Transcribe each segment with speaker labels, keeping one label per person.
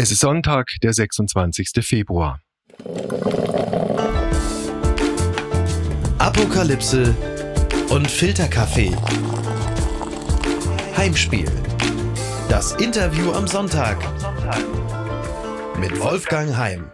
Speaker 1: Es ist Sonntag, der 26. Februar.
Speaker 2: Apokalypse und Filterkaffee. Heimspiel. Das Interview am Sonntag. Mit Wolfgang Heim.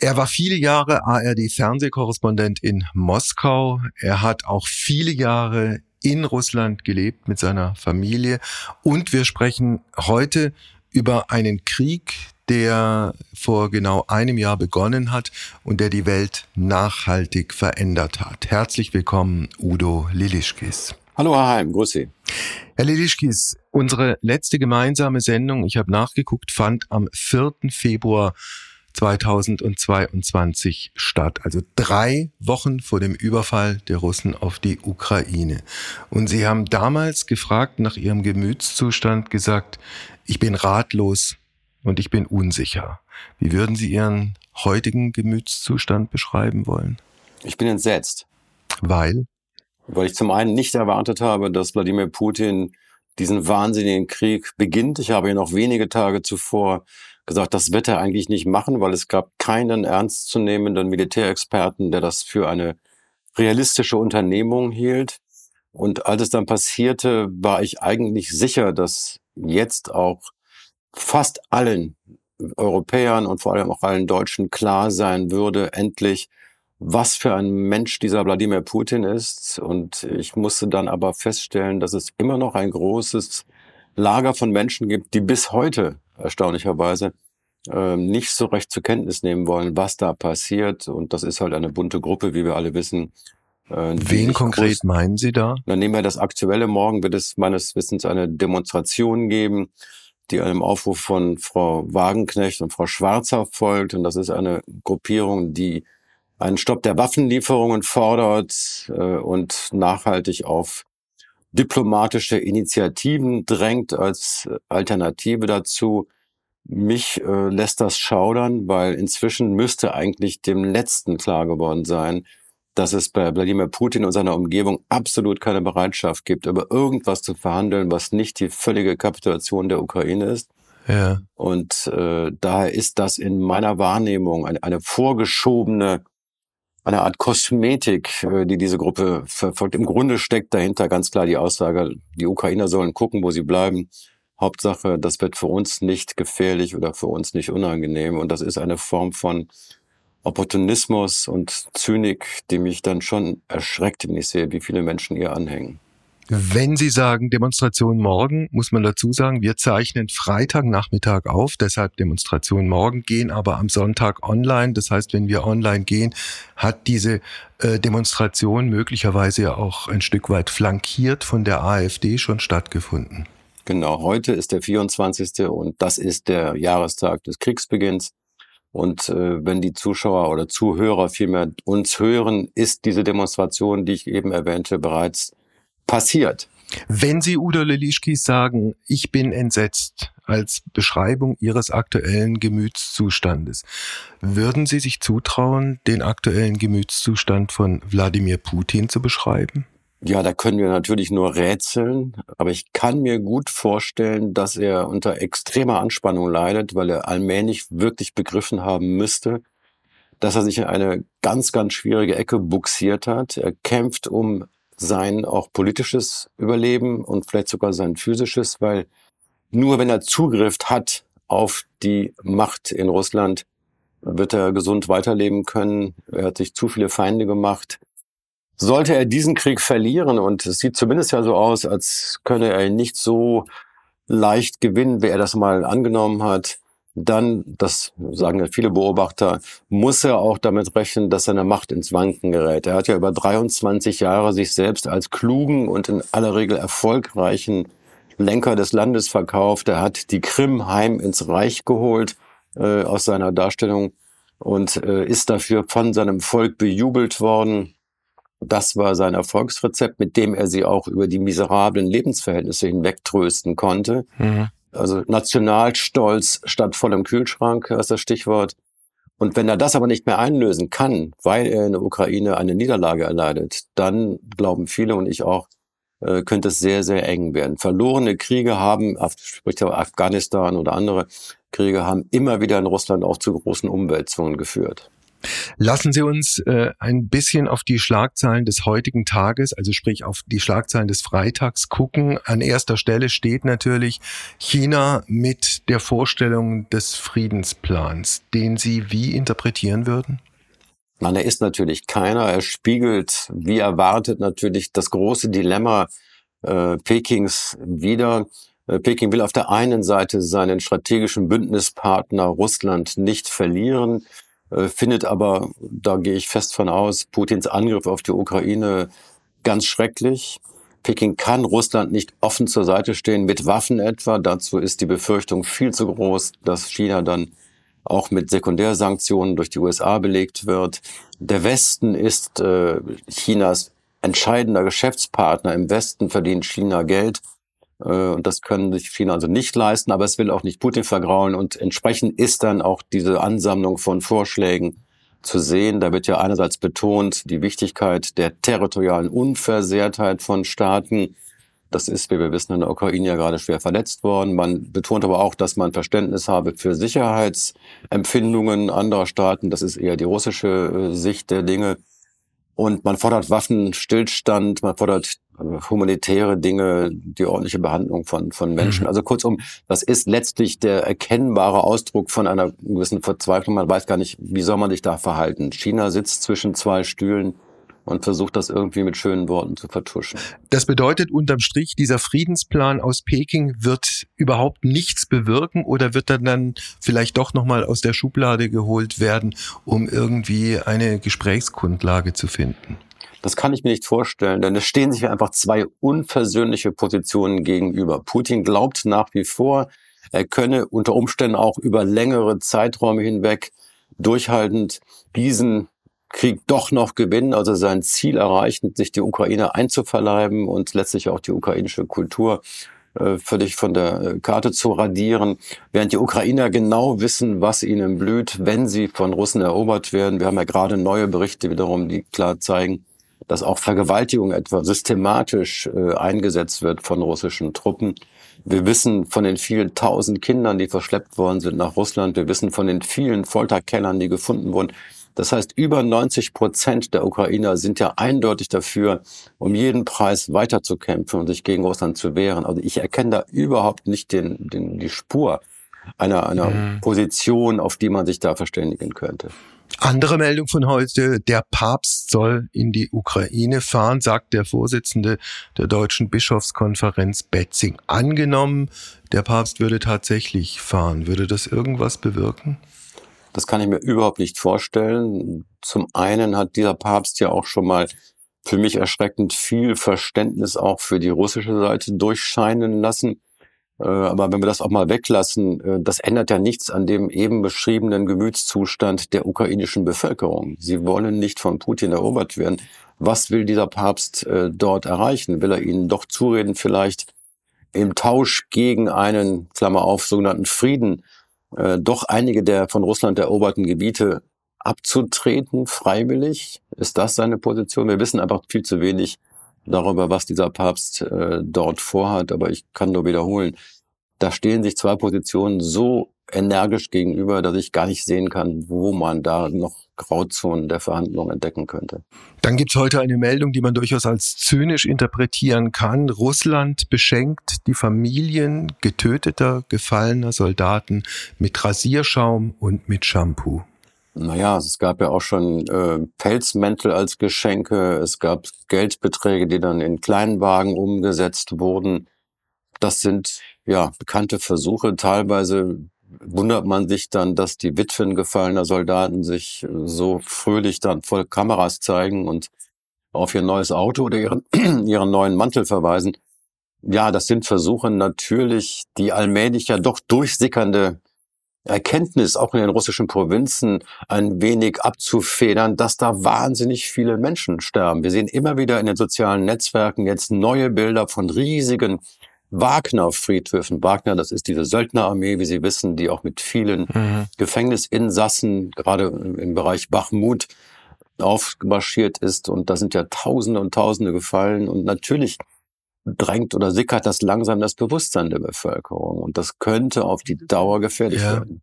Speaker 1: Er war viele Jahre ARD-Fernsehkorrespondent in Moskau. Er hat auch viele Jahre in Russland gelebt mit seiner Familie. Und wir sprechen heute über einen Krieg, der vor genau einem Jahr begonnen hat und der die Welt nachhaltig verändert hat. Herzlich willkommen, Udo Lilischkis.
Speaker 3: Hallo Herr Heim, grüß Sie.
Speaker 1: Herr Lilischkis, unsere letzte gemeinsame Sendung, ich habe nachgeguckt, fand am 4. Februar 2022 statt. Also drei Wochen vor dem Überfall der Russen auf die Ukraine. Und Sie haben damals gefragt nach Ihrem Gemütszustand, gesagt, ich bin ratlos und ich bin unsicher. Wie würden Sie Ihren heutigen Gemütszustand beschreiben wollen?
Speaker 3: Ich bin entsetzt.
Speaker 1: Weil?
Speaker 3: Weil ich zum einen nicht erwartet habe, dass Wladimir Putin diesen wahnsinnigen Krieg beginnt. Ich habe ja noch wenige Tage zuvor gesagt, das wird er eigentlich nicht machen, weil es gab keinen ernstzunehmenden Militärexperten, der das für eine realistische Unternehmung hielt. Und als es dann passierte, war ich eigentlich sicher, dass jetzt auch fast allen Europäern und vor allem auch allen Deutschen klar sein würde, endlich, was für ein Mensch dieser Wladimir Putin ist. Und ich musste dann aber feststellen, dass es immer noch ein großes Lager von Menschen gibt, die bis heute erstaunlicherweise äh, nicht so recht zur Kenntnis nehmen wollen, was da passiert. Und das ist halt eine bunte Gruppe, wie wir alle wissen.
Speaker 1: Äh, Wen konkret groß, meinen Sie da?
Speaker 3: Dann nehmen wir das aktuelle. Morgen wird es meines Wissens eine Demonstration geben, die einem Aufruf von Frau Wagenknecht und Frau Schwarzer folgt. Und das ist eine Gruppierung, die einen Stopp der Waffenlieferungen fordert äh, und nachhaltig auf diplomatische Initiativen drängt als Alternative dazu. Mich äh, lässt das schaudern, weil inzwischen müsste eigentlich dem Letzten klar geworden sein, dass es bei Wladimir Putin und seiner Umgebung absolut keine Bereitschaft gibt, über irgendwas zu verhandeln, was nicht die völlige Kapitulation der Ukraine ist. Ja. Und äh, daher ist das in meiner Wahrnehmung eine, eine vorgeschobene eine Art Kosmetik, äh, die diese Gruppe verfolgt. Im Grunde steckt dahinter ganz klar die Aussage, die Ukrainer sollen gucken, wo sie bleiben. Hauptsache, das wird für uns nicht gefährlich oder für uns nicht unangenehm. Und das ist eine Form von Opportunismus und Zynik, die mich dann schon erschreckt, wenn ich sehe, wie viele Menschen ihr anhängen.
Speaker 1: Wenn Sie sagen Demonstration morgen, muss man dazu sagen, wir zeichnen Freitagnachmittag auf, deshalb Demonstration morgen, gehen aber am Sonntag online. Das heißt, wenn wir online gehen, hat diese äh, Demonstration möglicherweise ja auch ein Stück weit flankiert von der AfD schon stattgefunden.
Speaker 3: Genau, heute ist der 24. und das ist der Jahrestag des Kriegsbeginns. Und äh, wenn die Zuschauer oder Zuhörer vielmehr uns hören, ist diese Demonstration, die ich eben erwähnte, bereits passiert.
Speaker 1: Wenn Sie Udo Lelischkis sagen, ich bin entsetzt als Beschreibung Ihres aktuellen Gemütszustandes, würden Sie sich zutrauen, den aktuellen Gemütszustand von Wladimir Putin zu beschreiben?
Speaker 3: Ja, da können wir natürlich nur rätseln, aber ich kann mir gut vorstellen, dass er unter extremer Anspannung leidet, weil er allmählich wirklich begriffen haben müsste, dass er sich in eine ganz, ganz schwierige Ecke buxiert hat. Er kämpft um sein auch politisches Überleben und vielleicht sogar sein physisches, weil nur wenn er Zugriff hat auf die Macht in Russland, wird er gesund weiterleben können. Er hat sich zu viele Feinde gemacht. Sollte er diesen Krieg verlieren, und es sieht zumindest ja so aus, als könne er ihn nicht so leicht gewinnen, wie er das mal angenommen hat, dann, das sagen ja viele Beobachter, muss er auch damit rechnen, dass seine Macht ins Wanken gerät. Er hat ja über 23 Jahre sich selbst als klugen und in aller Regel erfolgreichen Lenker des Landes verkauft. Er hat die Krim heim ins Reich geholt äh, aus seiner Darstellung und äh, ist dafür von seinem Volk bejubelt worden. Das war sein Erfolgsrezept, mit dem er sie auch über die miserablen Lebensverhältnisse hinwegtrösten konnte. Mhm. Also Nationalstolz statt vollem Kühlschrank ist das Stichwort. Und wenn er das aber nicht mehr einlösen kann, weil er in der Ukraine eine Niederlage erleidet, dann glauben viele und ich auch, äh, könnte es sehr, sehr eng werden. Verlorene Kriege haben, sprich Afghanistan oder andere Kriege, haben immer wieder in Russland auch zu großen Umwälzungen geführt.
Speaker 1: Lassen Sie uns äh, ein bisschen auf die Schlagzeilen des heutigen Tages, also sprich auf die Schlagzeilen des Freitags gucken. An erster Stelle steht natürlich China mit der Vorstellung des Friedensplans, den Sie wie interpretieren würden?
Speaker 3: Nein, er ist natürlich keiner. Er spiegelt, wie erwartet, natürlich das große Dilemma äh, Pekings wider. Äh, Peking will auf der einen Seite seinen strategischen Bündnispartner Russland nicht verlieren. Äh, findet aber, da gehe ich fest von aus, Putins Angriff auf die Ukraine ganz schrecklich. Peking kann Russland nicht offen zur Seite stehen, mit Waffen etwa. Dazu ist die Befürchtung viel zu groß, dass China dann auch mit Sekundärsanktionen durch die USA belegt wird. Der Westen ist äh, Chinas entscheidender Geschäftspartner. Im Westen verdient China Geld und das können sich China also nicht leisten, aber es will auch nicht Putin vergraulen. Und entsprechend ist dann auch diese Ansammlung von Vorschlägen zu sehen. Da wird ja einerseits betont die Wichtigkeit der territorialen Unversehrtheit von Staaten. Das ist, wie wir wissen, in der Ukraine ja gerade schwer verletzt worden. Man betont aber auch, dass man Verständnis habe für Sicherheitsempfindungen anderer Staaten. Das ist eher die russische äh, Sicht der Dinge. Und man fordert Waffenstillstand, man fordert humanitäre Dinge, die ordentliche Behandlung von, von Menschen. Mhm. Also kurzum, das ist letztlich der erkennbare Ausdruck von einer gewissen Verzweiflung. Man weiß gar nicht, wie soll man sich da verhalten. China sitzt zwischen zwei Stühlen und versucht das irgendwie mit schönen Worten zu vertuschen.
Speaker 1: Das bedeutet unterm Strich, dieser Friedensplan aus Peking wird überhaupt nichts bewirken oder wird er dann vielleicht doch nochmal aus der Schublade geholt werden, um irgendwie eine Gesprächsgrundlage zu finden?
Speaker 3: Das kann ich mir nicht vorstellen, denn es stehen sich einfach zwei unversöhnliche Positionen gegenüber. Putin glaubt nach wie vor, er könne unter Umständen auch über längere Zeiträume hinweg durchhaltend diesen Krieg doch noch gewinnen, also sein Ziel erreichen, sich die Ukraine einzuverleiben und letztlich auch die ukrainische Kultur äh, völlig von der äh, Karte zu radieren, während die Ukrainer genau wissen, was ihnen blüht, wenn sie von Russen erobert werden. Wir haben ja gerade neue Berichte wiederum, die klar zeigen, dass auch Vergewaltigung etwa systematisch äh, eingesetzt wird von russischen Truppen. Wir wissen von den vielen tausend Kindern, die verschleppt worden sind nach Russland. Wir wissen von den vielen Folterkellern, die gefunden wurden. Das heißt, über 90 Prozent der Ukrainer sind ja eindeutig dafür, um jeden Preis weiterzukämpfen und sich gegen Russland zu wehren. Also ich erkenne da überhaupt nicht den, den, die Spur einer, einer mhm. Position, auf die man sich da verständigen könnte.
Speaker 1: Andere Meldung von heute, der Papst soll in die Ukraine fahren, sagt der Vorsitzende der Deutschen Bischofskonferenz Betzing. Angenommen, der Papst würde tatsächlich fahren, würde das irgendwas bewirken?
Speaker 3: Das kann ich mir überhaupt nicht vorstellen. Zum einen hat dieser Papst ja auch schon mal für mich erschreckend viel Verständnis auch für die russische Seite durchscheinen lassen. Äh, aber wenn wir das auch mal weglassen, äh, das ändert ja nichts an dem eben beschriebenen Gemütszustand der ukrainischen Bevölkerung. Sie wollen nicht von Putin erobert werden. Was will dieser Papst äh, dort erreichen? Will er ihnen doch zureden, vielleicht im Tausch gegen einen, Klammer auf, sogenannten Frieden, doch einige der von Russland eroberten Gebiete abzutreten, freiwillig? Ist das seine Position? Wir wissen einfach viel zu wenig darüber, was dieser Papst äh, dort vorhat. Aber ich kann nur wiederholen, da stehen sich zwei Positionen so energisch gegenüber, dass ich gar nicht sehen kann, wo man da noch Grauzonen der Verhandlungen entdecken könnte.
Speaker 1: Dann gibt's heute eine Meldung, die man durchaus als zynisch interpretieren kann. Russland beschenkt die Familien getöteter, gefallener Soldaten mit Rasierschaum und mit Shampoo.
Speaker 3: Naja, es gab ja auch schon äh, Pelzmäntel als Geschenke, es gab Geldbeträge, die dann in Kleinwagen umgesetzt wurden. Das sind ja bekannte Versuche. Teilweise wundert man sich dann, dass die Witwen gefallener Soldaten sich so fröhlich dann voll Kameras zeigen und auf ihr neues Auto oder ihren, ihren neuen Mantel verweisen. Ja, das sind Versuche natürlich, die allmählich ja doch durchsickernde Erkenntnis auch in den russischen Provinzen ein wenig abzufedern, dass da wahnsinnig viele Menschen sterben. Wir sehen immer wieder in den sozialen Netzwerken jetzt neue Bilder von riesigen Wagner-Friedhöfen. Wagner, das ist diese Söldnerarmee, wie Sie wissen, die auch mit vielen mhm. Gefängnisinsassen, gerade im Bereich Bachmut, aufmarschiert ist. Und da sind ja Tausende und Tausende gefallen. Und natürlich drängt oder sickert das langsam das Bewusstsein der Bevölkerung. Und das könnte auf die Dauer gefährlich ja. werden.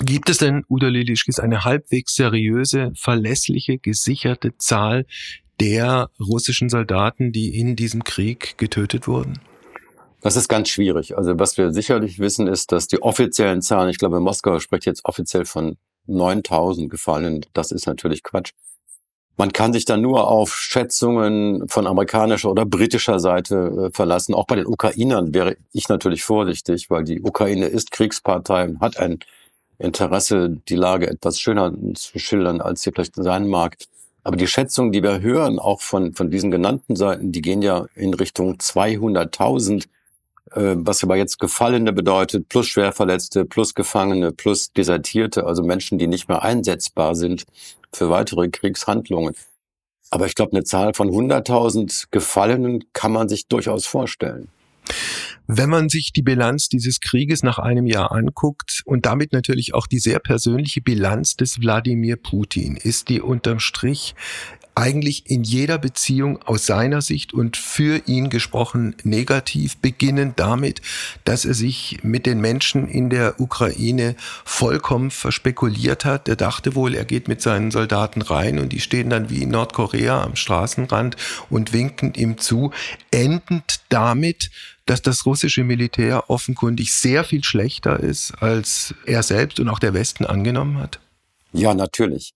Speaker 1: Gibt es denn, Uda Lilischkis, eine halbwegs seriöse, verlässliche, gesicherte Zahl der russischen Soldaten, die in diesem Krieg getötet wurden?
Speaker 3: Das ist ganz schwierig. Also was wir sicherlich wissen, ist, dass die offiziellen Zahlen, ich glaube, Moskau spricht jetzt offiziell von 9000 Gefallenen. Das ist natürlich Quatsch. Man kann sich dann nur auf Schätzungen von amerikanischer oder britischer Seite äh, verlassen. Auch bei den Ukrainern wäre ich natürlich vorsichtig, weil die Ukraine ist Kriegspartei und hat ein Interesse, die Lage etwas schöner zu schildern, als sie vielleicht sein mag. Aber die Schätzungen, die wir hören, auch von, von diesen genannten Seiten, die gehen ja in Richtung 200.000, äh, was aber jetzt Gefallene bedeutet, plus Schwerverletzte, plus Gefangene, plus Desertierte, also Menschen, die nicht mehr einsetzbar sind für weitere Kriegshandlungen. Aber ich glaube, eine Zahl von 100.000 Gefallenen kann man sich durchaus vorstellen.
Speaker 1: Wenn man sich die Bilanz dieses Krieges nach einem Jahr anguckt und damit natürlich auch die sehr persönliche Bilanz des Wladimir Putin, ist die unterm Strich eigentlich in jeder Beziehung aus seiner Sicht und für ihn gesprochen negativ, beginnend damit, dass er sich mit den Menschen in der Ukraine vollkommen verspekuliert hat. Er dachte wohl, er geht mit seinen Soldaten rein und die stehen dann wie in Nordkorea am Straßenrand und winken ihm zu, endend damit, dass das russische Militär offenkundig sehr viel schlechter ist, als er selbst und auch der Westen angenommen hat?
Speaker 3: Ja, natürlich.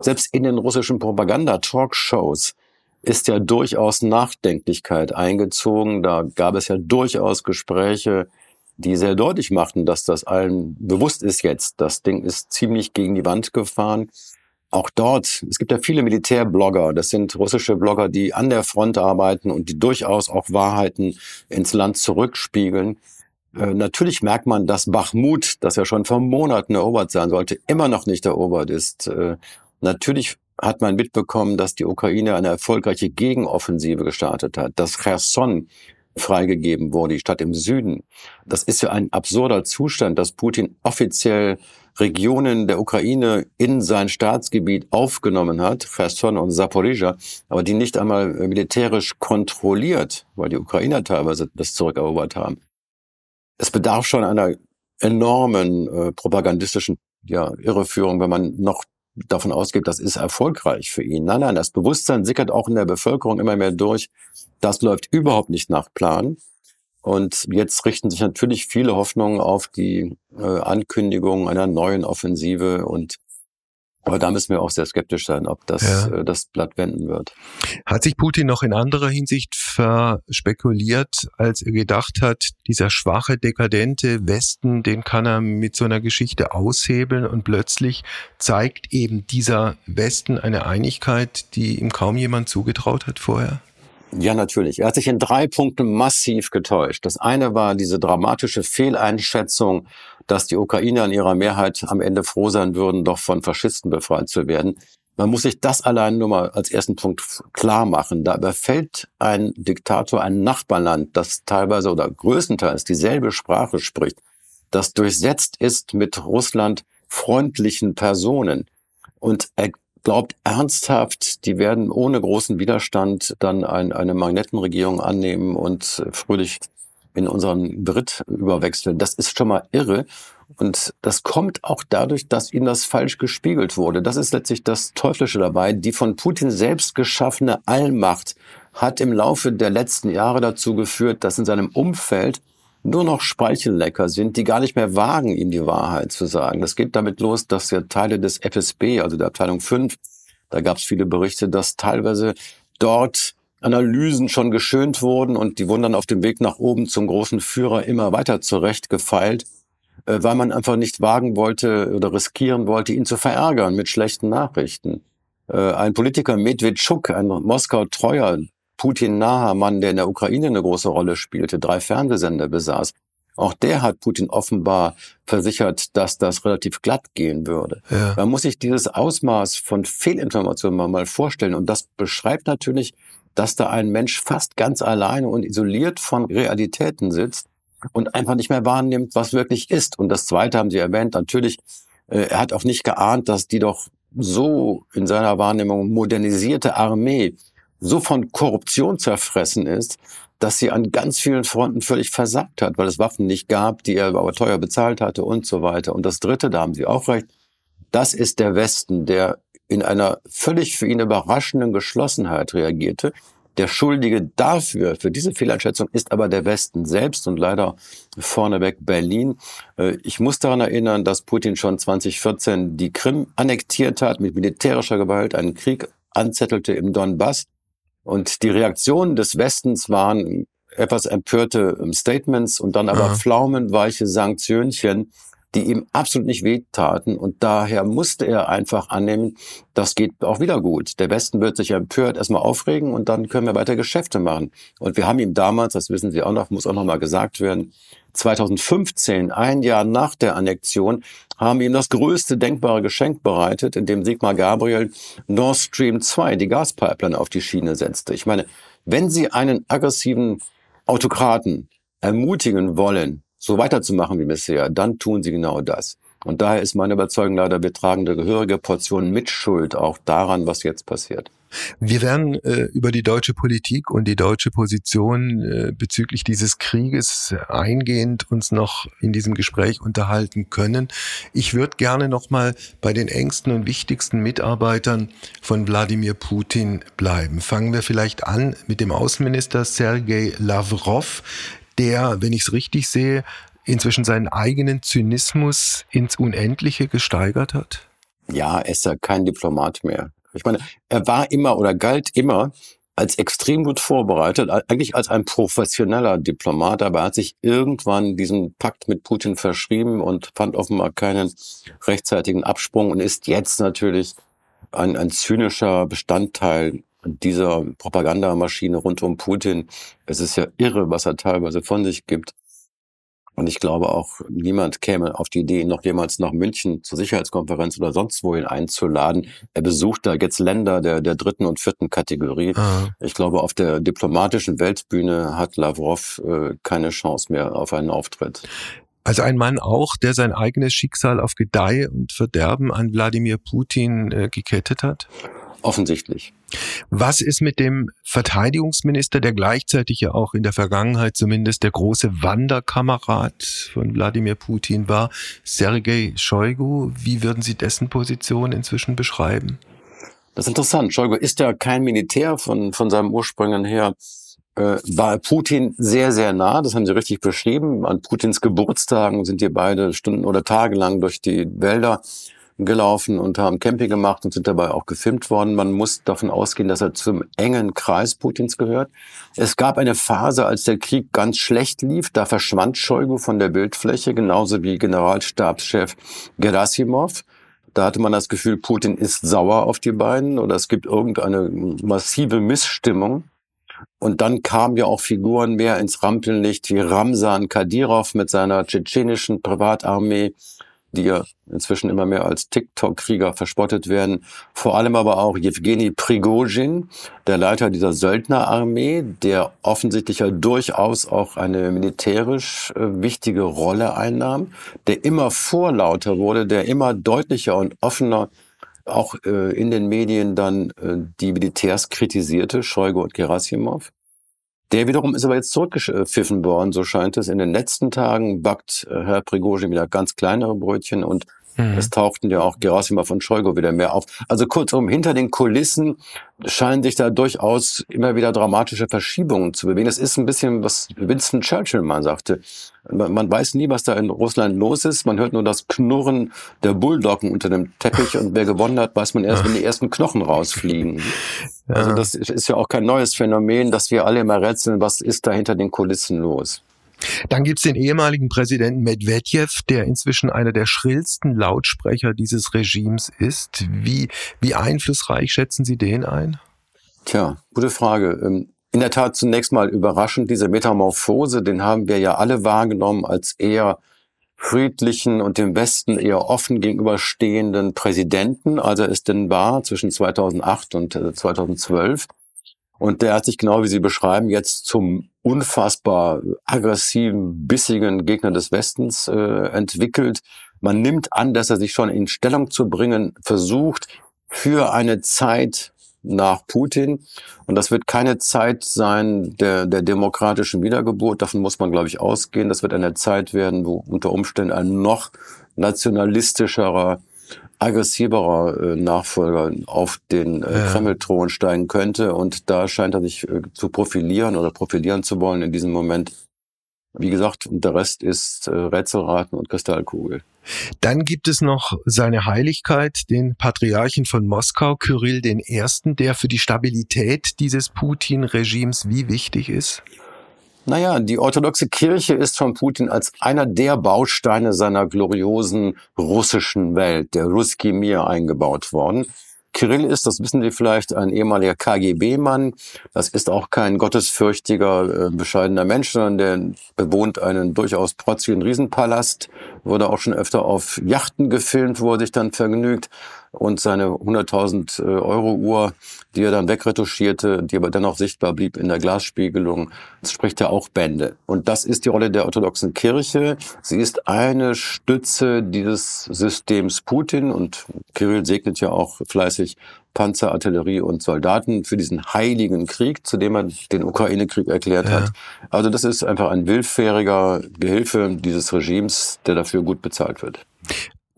Speaker 3: Selbst in den russischen Propaganda-Talkshows ist ja durchaus Nachdenklichkeit eingezogen. Da gab es ja durchaus Gespräche, die sehr deutlich machten, dass das allen bewusst ist jetzt. Das Ding ist ziemlich gegen die Wand gefahren auch dort, es gibt ja viele Militärblogger, das sind russische Blogger, die an der Front arbeiten und die durchaus auch Wahrheiten ins Land zurückspiegeln. Äh, natürlich merkt man, dass Bachmut, das ja schon vor Monaten erobert sein sollte, immer noch nicht erobert ist. Äh, natürlich hat man mitbekommen, dass die Ukraine eine erfolgreiche Gegenoffensive gestartet hat, dass Cherson freigegeben wurde, die Stadt im Süden. Das ist ja ein absurder Zustand, dass Putin offiziell Regionen der Ukraine in sein Staatsgebiet aufgenommen hat, Cherson und Zaporizhia, aber die nicht einmal militärisch kontrolliert, weil die Ukrainer teilweise das zurückerobert haben. Es bedarf schon einer enormen äh, propagandistischen ja, Irreführung, wenn man noch davon ausgeht, das ist erfolgreich für ihn. Nein, nein, das Bewusstsein sickert auch in der Bevölkerung immer mehr durch. Das läuft überhaupt nicht nach Plan. Und jetzt richten sich natürlich viele Hoffnungen auf die äh, Ankündigung einer neuen Offensive und aber da müssen wir auch sehr skeptisch sein, ob das ja. äh, das Blatt wenden wird.
Speaker 1: Hat sich Putin noch in anderer Hinsicht verspekuliert, als er gedacht hat, dieser schwache, dekadente Westen, den kann er mit so einer Geschichte aushebeln und plötzlich zeigt eben dieser Westen eine Einigkeit, die ihm kaum jemand zugetraut hat vorher?
Speaker 3: Ja, natürlich. Er hat sich in drei Punkten massiv getäuscht. Das eine war diese dramatische Fehleinschätzung, dass die Ukrainer in ihrer Mehrheit am Ende froh sein würden, doch von Faschisten befreit zu werden. Man muss sich das allein nur mal als ersten Punkt klar machen. Da überfällt ein Diktator ein Nachbarland, das teilweise oder größtenteils dieselbe Sprache spricht, das durchsetzt ist mit Russland freundlichen Personen. Und er glaubt ernsthaft, die werden ohne großen Widerstand dann ein, eine Magnetenregierung annehmen und fröhlich in unseren Brit überwechseln. Das ist schon mal irre. Und das kommt auch dadurch, dass ihnen das falsch gespiegelt wurde. Das ist letztlich das Teuflische dabei. Die von Putin selbst geschaffene Allmacht hat im Laufe der letzten Jahre dazu geführt, dass in seinem Umfeld nur noch Speichellecker sind, die gar nicht mehr wagen, ihm die Wahrheit zu sagen. Das geht damit los, dass ja Teile des FSB, also der Abteilung 5, da gab es viele Berichte, dass teilweise dort Analysen schon geschönt wurden und die wurden dann auf dem Weg nach oben zum großen Führer immer weiter zurechtgefeilt, äh, weil man einfach nicht wagen wollte oder riskieren wollte, ihn zu verärgern mit schlechten Nachrichten. Äh, ein Politiker Medvedchuk, ein Moskau treuer Putin-naher Mann, der in der Ukraine eine große Rolle spielte, drei Fernsehsender besaß. Auch der hat Putin offenbar versichert, dass das relativ glatt gehen würde. Ja. Man muss sich dieses Ausmaß von Fehlinformationen mal vorstellen. Und das beschreibt natürlich, dass da ein Mensch fast ganz alleine und isoliert von Realitäten sitzt und einfach nicht mehr wahrnimmt, was wirklich ist. Und das Zweite haben Sie erwähnt, natürlich, äh, er hat auch nicht geahnt, dass die doch so in seiner Wahrnehmung modernisierte Armee so von Korruption zerfressen ist, dass sie an ganz vielen Fronten völlig versagt hat, weil es Waffen nicht gab, die er aber teuer bezahlt hatte und so weiter. Und das Dritte, da haben Sie auch recht, das ist der Westen, der in einer völlig für ihn überraschenden Geschlossenheit reagierte. Der Schuldige dafür, für diese Fehleinschätzung, ist aber der Westen selbst und leider vorneweg Berlin. Äh, ich muss daran erinnern, dass Putin schon 2014 die Krim annektiert hat, mit militärischer Gewalt einen Krieg anzettelte im Donbass. Und die Reaktionen des Westens waren etwas empörte ähm, Statements und dann aber Aha. pflaumenweiche Sanktionchen, die ihm absolut nicht wehtaten. Und daher musste er einfach annehmen, das geht auch wieder gut. Der Westen wird sich empört erstmal aufregen und dann können wir weiter Geschäfte machen. Und wir haben ihm damals, das wissen Sie auch noch, muss auch noch mal gesagt werden, 2015, ein Jahr nach der Annexion, haben ihm das größte denkbare Geschenk bereitet, indem Sigmar Gabriel Nord Stream 2, die Gaspipeline, auf die Schiene setzte. Ich meine, wenn Sie einen aggressiven Autokraten ermutigen wollen, so weiterzumachen wie bisher, dann tun Sie genau das. Und daher ist meine Überzeugung leider, wir tragen eine gehörige Portion Mitschuld auch daran, was jetzt passiert.
Speaker 1: Wir werden äh, über die deutsche Politik und die deutsche Position äh, bezüglich dieses Krieges eingehend uns noch in diesem Gespräch unterhalten können. Ich würde gerne noch mal bei den engsten und wichtigsten Mitarbeitern von Wladimir Putin bleiben. Fangen wir vielleicht an mit dem Außenminister Sergei Lavrov, der, wenn ich es richtig sehe, inzwischen seinen eigenen Zynismus ins Unendliche gesteigert hat?
Speaker 3: Ja, er ist ja kein Diplomat mehr. Ich meine, er war immer oder galt immer als extrem gut vorbereitet, eigentlich als ein professioneller Diplomat, aber er hat sich irgendwann diesen Pakt mit Putin verschrieben und fand offenbar keinen rechtzeitigen Absprung und ist jetzt natürlich ein, ein zynischer Bestandteil dieser Propagandamaschine rund um Putin. Es ist ja irre, was er teilweise von sich gibt. Und ich glaube auch, niemand käme auf die Idee, noch jemals nach München zur Sicherheitskonferenz oder sonst wohin einzuladen. Er besucht da jetzt Länder der, der dritten und vierten Kategorie. Ah. Ich glaube, auf der diplomatischen Weltbühne hat Lavrov äh, keine Chance mehr auf einen Auftritt.
Speaker 1: Also ein Mann auch, der sein eigenes Schicksal auf Gedeih und Verderben an Wladimir Putin äh, gekettet hat?
Speaker 3: Offensichtlich.
Speaker 1: Was ist mit dem Verteidigungsminister, der gleichzeitig ja auch in der Vergangenheit zumindest der große Wanderkamerad von Wladimir Putin war, Sergei Shoigu? Wie würden Sie dessen Position inzwischen beschreiben?
Speaker 3: Das ist interessant. Shoigu ist ja kein Militär von, von seinem Ursprüngen her. Äh, war Putin sehr, sehr nah, das haben Sie richtig beschrieben. An Putins Geburtstagen sind die beide Stunden oder Tage lang durch die Wälder gelaufen und haben Camping gemacht und sind dabei auch gefilmt worden. Man muss davon ausgehen, dass er zum engen Kreis Putins gehört. Es gab eine Phase, als der Krieg ganz schlecht lief. Da verschwand Shoigu von der Bildfläche, genauso wie Generalstabschef Gerasimov. Da hatte man das Gefühl, Putin ist sauer auf die beiden oder es gibt irgendeine massive Missstimmung. Und dann kamen ja auch Figuren mehr ins Rampenlicht wie Ramsan Kadyrov mit seiner tschetschenischen Privatarmee, die ja inzwischen immer mehr als TikTok-Krieger verspottet werden. Vor allem aber auch Jewgeni Prigozhin, der Leiter dieser Söldnerarmee, der offensichtlich ja durchaus auch eine militärisch äh, wichtige Rolle einnahm, der immer vorlauter wurde, der immer deutlicher und offener auch äh, in den Medien dann äh, die Militärs kritisierte, Scheuge und Gerasimov. Der wiederum ist aber jetzt zurückgepfiffen worden, so scheint es. In den letzten Tagen backt äh, Herr Prigozhin wieder ganz kleinere Brötchen und Mhm. Es tauchten ja auch Gerasimov und Scheugo wieder mehr auf. Also kurzum, hinter den Kulissen scheinen sich da durchaus immer wieder dramatische Verschiebungen zu bewegen. Das ist ein bisschen, was Winston Churchill mal sagte. Man weiß nie, was da in Russland los ist. Man hört nur das Knurren der Bulldoggen unter dem Teppich und wer gewonnen hat, weiß man erst, wenn die ersten Knochen rausfliegen. Also das ist ja auch kein neues Phänomen, dass wir alle immer rätseln, was ist da hinter den Kulissen los.
Speaker 1: Dann gibt's den ehemaligen Präsidenten Medvedev, der inzwischen einer der schrillsten Lautsprecher dieses Regimes ist. Wie, wie einflussreich schätzen Sie den ein?
Speaker 3: Tja, gute Frage. Ähm, in der Tat zunächst mal überraschend, diese Metamorphose, den haben wir ja alle wahrgenommen als eher friedlichen und dem Westen eher offen gegenüberstehenden Präsidenten, als er es denn war zwischen 2008 und 2012. Und der hat sich genau wie Sie beschreiben jetzt zum unfassbar aggressiven, bissigen Gegner des Westens äh, entwickelt. Man nimmt an, dass er sich schon in Stellung zu bringen versucht für eine Zeit nach Putin. Und das wird keine Zeit sein der, der demokratischen Wiedergeburt. Davon muss man, glaube ich, ausgehen. Das wird eine Zeit werden, wo unter Umständen ein noch nationalistischerer, aggressiverer äh, Nachfolger auf den äh, ja. Kreml-Thron steigen könnte. Und da scheint er sich äh, zu profilieren oder profilieren zu wollen in diesem Moment. Wie gesagt, der Rest ist äh, Rätselraten und Kristallkugel.
Speaker 1: Dann gibt es noch seine Heiligkeit, den Patriarchen von Moskau, Kyrill I., der für die Stabilität dieses Putin-Regimes wie wichtig ist?
Speaker 3: Naja, die orthodoxe Kirche ist von Putin als einer der Bausteine seiner gloriosen russischen Welt, der Ruski Mir, eingebaut worden. Kirill ist, das wissen Sie vielleicht, ein ehemaliger KGB-Mann. Das ist auch kein gottesfürchtiger, äh, bescheidener Mensch, sondern der bewohnt einen durchaus protzigen Riesenpalast, wurde auch schon öfter auf Yachten gefilmt, wo er sich dann vergnügt und seine 100.000 äh, Euro Uhr, die er dann wegretuschierte, die aber dennoch sichtbar blieb in der Glasspiegelung, das spricht ja auch Bände. Und das ist die Rolle der orthodoxen Kirche. Sie ist eine Stütze dieses Systems Putin und Kirill segnet ja auch fleißig Panzer, Artillerie und Soldaten für diesen heiligen Krieg, zu dem er den Ukraine-Krieg erklärt ja. hat. Also das ist einfach ein willfähriger Gehilfe dieses Regimes, der dafür gut bezahlt wird.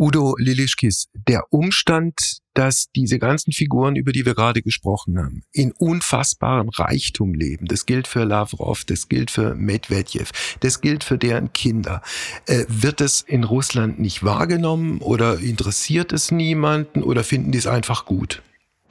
Speaker 1: Udo Lilischkis, der Umstand, dass diese ganzen Figuren, über die wir gerade gesprochen haben, in unfassbarem Reichtum leben, das gilt für Lavrov, das gilt für Medvedev, das gilt für deren Kinder, äh, wird es in Russland nicht wahrgenommen oder interessiert es niemanden oder finden die es einfach gut?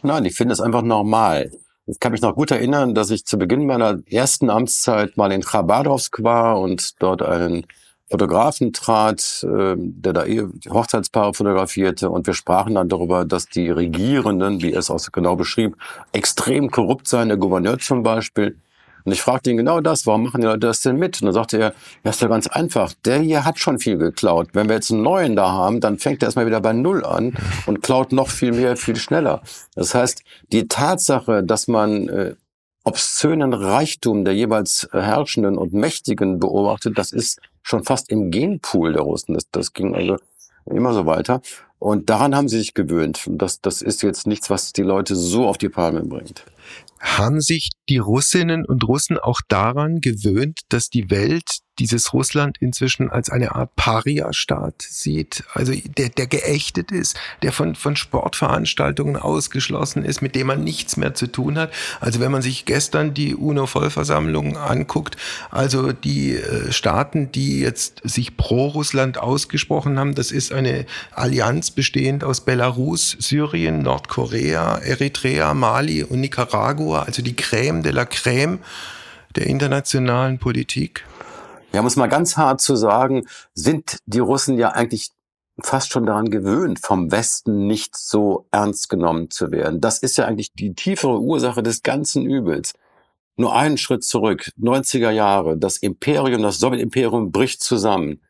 Speaker 3: Nein, ich finde es einfach normal. Ich kann mich noch gut erinnern, dass ich zu Beginn meiner ersten Amtszeit mal in Chabadowsk war und dort einen Fotografen trat, äh, der da eh Hochzeitspaare fotografierte und wir sprachen dann darüber, dass die Regierenden, wie er es auch so genau beschrieb, extrem korrupt seien, der Gouverneur zum Beispiel. Und ich fragte ihn genau das, warum machen die Leute das denn mit? Und dann sagte er, ja, ist ja ganz einfach, der hier hat schon viel geklaut. Wenn wir jetzt einen neuen da haben, dann fängt er erstmal wieder bei Null an und klaut noch viel mehr, viel schneller. Das heißt, die Tatsache, dass man äh, obszönen Reichtum der jeweils Herrschenden und Mächtigen beobachtet, das ist schon fast im Genpool der Russen. Das, das ging also immer so weiter. Und daran haben sie sich gewöhnt. Das, das ist jetzt nichts, was die Leute so auf die Palme bringt.
Speaker 1: Haben sich die Russinnen und Russen auch daran gewöhnt, dass die Welt dieses Russland inzwischen als eine Art Paria-Staat sieht, also der, der geächtet ist, der von, von Sportveranstaltungen ausgeschlossen ist, mit dem man nichts mehr zu tun hat. Also wenn man sich gestern die UNO-Vollversammlung anguckt, also die äh, Staaten, die jetzt sich pro Russland ausgesprochen haben, das ist eine Allianz bestehend aus Belarus, Syrien, Nordkorea, Eritrea, Mali und Nicaragua, also die Crème de la Crème der internationalen Politik.
Speaker 3: Ja, um es mal ganz hart zu sagen, sind die Russen ja eigentlich fast schon daran gewöhnt, vom Westen nicht so ernst genommen zu werden. Das ist ja eigentlich die tiefere Ursache des ganzen Übels. Nur einen Schritt zurück, 90er Jahre, das Imperium, das Sowjetimperium bricht zusammen.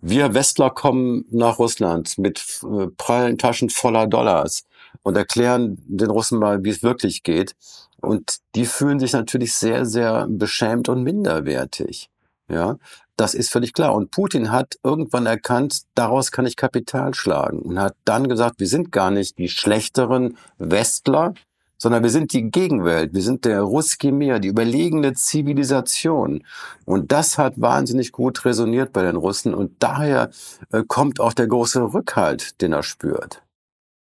Speaker 3: Wir Westler kommen nach Russland mit äh, prallen Taschen voller Dollars und erklären den Russen mal, wie es wirklich geht. Und die fühlen sich natürlich sehr, sehr beschämt und minderwertig. Ja, das ist völlig klar. Und Putin hat irgendwann erkannt, daraus kann ich Kapital schlagen und hat dann gesagt, wir sind gar nicht die schlechteren Westler, sondern wir sind die Gegenwelt. Wir sind der Ruski Mir, die überlegene Zivilisation. Und das hat wahnsinnig gut resoniert bei den Russen und daher äh, kommt auch der große Rückhalt, den er spürt.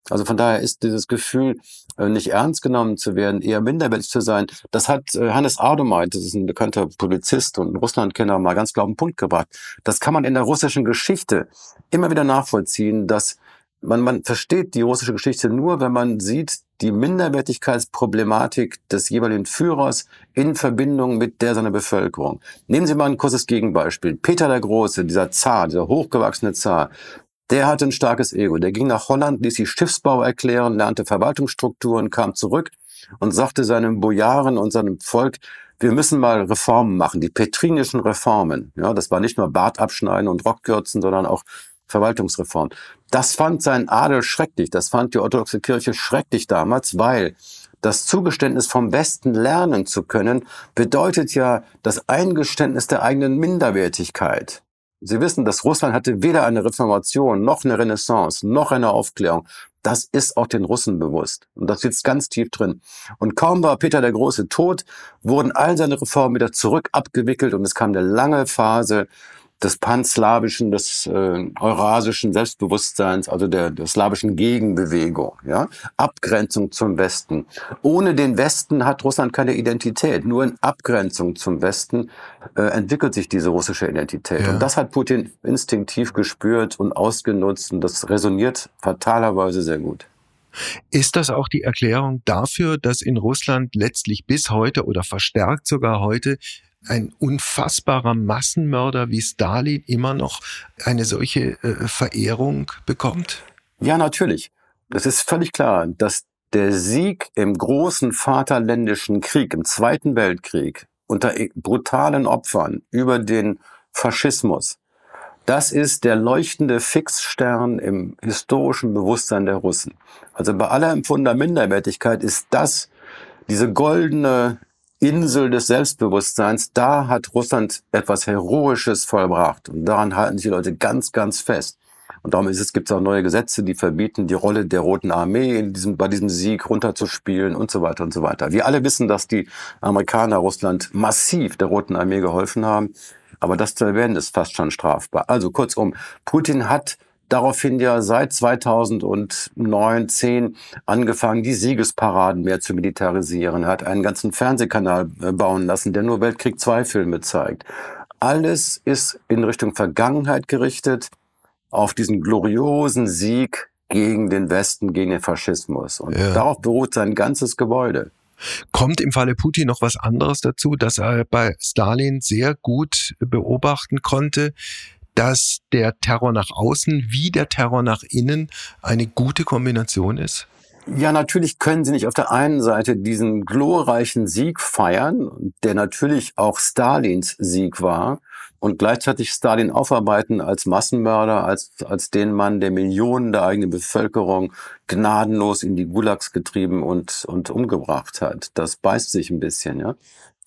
Speaker 3: Also von daher ist dieses Gefühl, äh, nicht ernst genommen zu werden, eher minderwertig zu sein, das hat äh, Hannes Ardomeit, das ist ein bekannter Publizist und Russlandkenner, mal ganz klar auf den Punkt gebracht. Das kann man in der russischen Geschichte immer wieder nachvollziehen, dass man, man versteht die russische Geschichte nur, wenn man sieht, die Minderwertigkeitsproblematik des jeweiligen Führers in Verbindung mit der seiner Bevölkerung. Nehmen Sie mal ein kurzes Gegenbeispiel. Peter der Große, dieser Zar, dieser hochgewachsene Zar, der hatte ein starkes Ego. Der ging nach Holland, ließ sich Schiffsbau erklären, lernte Verwaltungsstrukturen, kam zurück und sagte seinem Bojaren und seinem Volk, wir müssen mal Reformen machen, die petrinischen Reformen. Ja, das war nicht nur Bart abschneiden und Rockkürzen, sondern auch Verwaltungsreform. Das fand sein Adel schrecklich. Das fand die orthodoxe Kirche schrecklich damals, weil das Zugeständnis vom Westen lernen zu können, bedeutet ja das Eingeständnis der eigenen Minderwertigkeit. Sie wissen, dass Russland hatte weder eine Reformation, noch eine Renaissance, noch eine Aufklärung. Das ist auch den Russen bewusst. Und das sitzt ganz tief drin. Und kaum war Peter der Große tot, wurden all seine Reformen wieder zurück abgewickelt und es kam eine lange Phase des panslawischen, des äh, eurasischen Selbstbewusstseins, also der, der slawischen Gegenbewegung, ja, Abgrenzung zum Westen. Ohne den Westen hat Russland keine Identität. Nur in Abgrenzung zum Westen äh, entwickelt sich diese russische Identität. Ja. Und das hat Putin instinktiv gespürt und ausgenutzt und das resoniert fatalerweise sehr gut.
Speaker 1: Ist das auch die Erklärung dafür, dass in Russland letztlich bis heute oder verstärkt sogar heute ein unfassbarer Massenmörder wie Stalin immer noch eine solche äh, Verehrung bekommt?
Speaker 3: Ja, natürlich. Es ist völlig klar, dass der Sieg im großen Vaterländischen Krieg, im Zweiten Weltkrieg, unter brutalen Opfern über den Faschismus, das ist der leuchtende Fixstern im historischen Bewusstsein der Russen. Also bei aller Empfundener Minderwertigkeit ist das diese goldene Insel des Selbstbewusstseins, da hat Russland etwas Heroisches vollbracht. Und daran halten sich die Leute ganz, ganz fest. Und darum ist es, gibt es auch neue Gesetze, die verbieten, die Rolle der Roten Armee in diesem, bei diesem Sieg runterzuspielen und so weiter und so weiter. Wir alle wissen, dass die Amerikaner Russland massiv der Roten Armee geholfen haben. Aber das zu erwähnen ist fast schon strafbar. Also kurzum, Putin hat daraufhin ja seit 2009, 10 angefangen, die Siegesparaden mehr zu militarisieren, hat einen ganzen Fernsehkanal äh, bauen lassen, der nur Weltkrieg II Filme zeigt. Alles ist in Richtung Vergangenheit gerichtet, auf diesen gloriosen Sieg gegen den Westen, gegen den Faschismus. Und ja. darauf beruht sein ganzes Gebäude.
Speaker 1: Kommt im Falle Putin noch was anderes dazu, dass er bei Stalin sehr gut beobachten konnte, dass der Terror nach außen wie der Terror nach innen eine gute Kombination ist?
Speaker 3: Ja, natürlich können Sie nicht auf der einen Seite diesen glorreichen Sieg feiern, der natürlich auch Stalins Sieg war, und gleichzeitig Stalin aufarbeiten als Massenmörder, als, als den Mann, der Millionen der eigenen Bevölkerung gnadenlos in die Gulags getrieben und, und umgebracht hat. Das beißt sich ein bisschen, ja.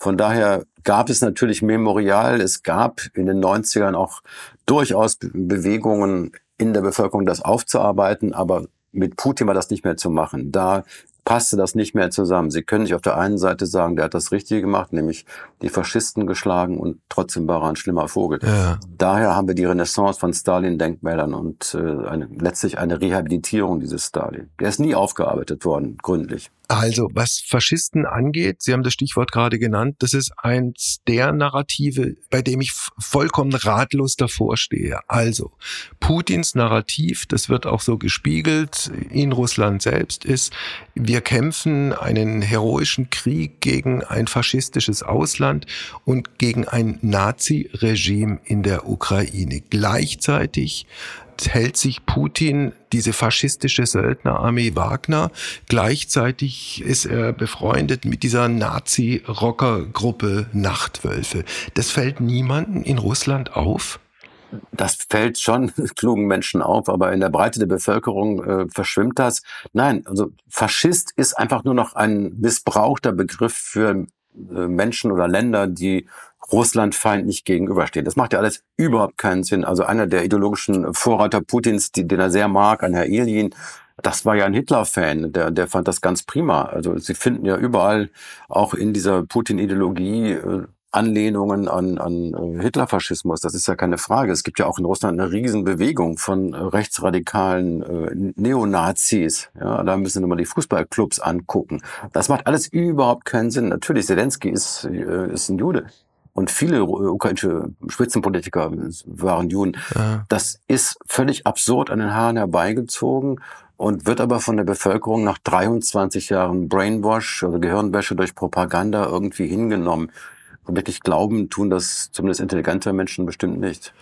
Speaker 3: Von daher gab es natürlich Memorial. Es gab in den 90ern auch durchaus Bewegungen in der Bevölkerung, das aufzuarbeiten. Aber mit Putin war das nicht mehr zu machen. Da passte das nicht mehr zusammen. Sie können nicht auf der einen Seite sagen, der hat das Richtige gemacht, nämlich die Faschisten geschlagen und trotzdem war er ein schlimmer Vogel. Ja. Daher haben wir die Renaissance von Stalin-Denkmälern und äh, eine, letztlich eine Rehabilitierung dieses Stalin. Der ist nie aufgearbeitet worden, gründlich.
Speaker 1: Also, was Faschisten angeht, Sie haben das Stichwort gerade genannt, das ist eins der Narrative, bei dem ich vollkommen ratlos davor stehe. Also, Putins Narrativ, das wird auch so gespiegelt in Russland selbst, ist, wir kämpfen einen heroischen Krieg gegen ein faschistisches Ausland und gegen ein Nazi-Regime in der Ukraine. Gleichzeitig hält sich Putin diese faschistische Söldnerarmee Wagner. Gleichzeitig ist er befreundet mit dieser Nazi-Rockergruppe Nachtwölfe. Das fällt niemanden in Russland auf?
Speaker 3: Das fällt schon klugen Menschen auf, aber in der Breite der Bevölkerung äh, verschwimmt das. Nein, also Faschist ist einfach nur noch ein missbrauchter Begriff für Menschen oder Länder, die Russland feindlich gegenüberstehen. Das macht ja alles überhaupt keinen Sinn. Also einer der ideologischen Vorreiter Putins, die, den er sehr mag, ein Herr Ilyin, das war ja ein Hitler-Fan, der, der fand das ganz prima. Also sie finden ja überall, auch in dieser Putin-Ideologie, äh, Anlehnungen an, an äh, Hitlerfaschismus. Das ist ja keine Frage. Es gibt ja auch in Russland eine Riesenbewegung von rechtsradikalen äh, Neonazis. Ja, da müssen wir mal die Fußballclubs angucken. Das macht alles überhaupt keinen Sinn. Natürlich, Zelensky ist, äh, ist ein Jude und viele ukrainische Spitzenpolitiker waren Juden. Ja. Das ist völlig absurd an den Haaren herbeigezogen und wird aber von der Bevölkerung nach 23 Jahren Brainwash, also Gehirnwäsche durch Propaganda irgendwie hingenommen. Wirklich glauben, tun das zumindest intelligente Menschen bestimmt nicht.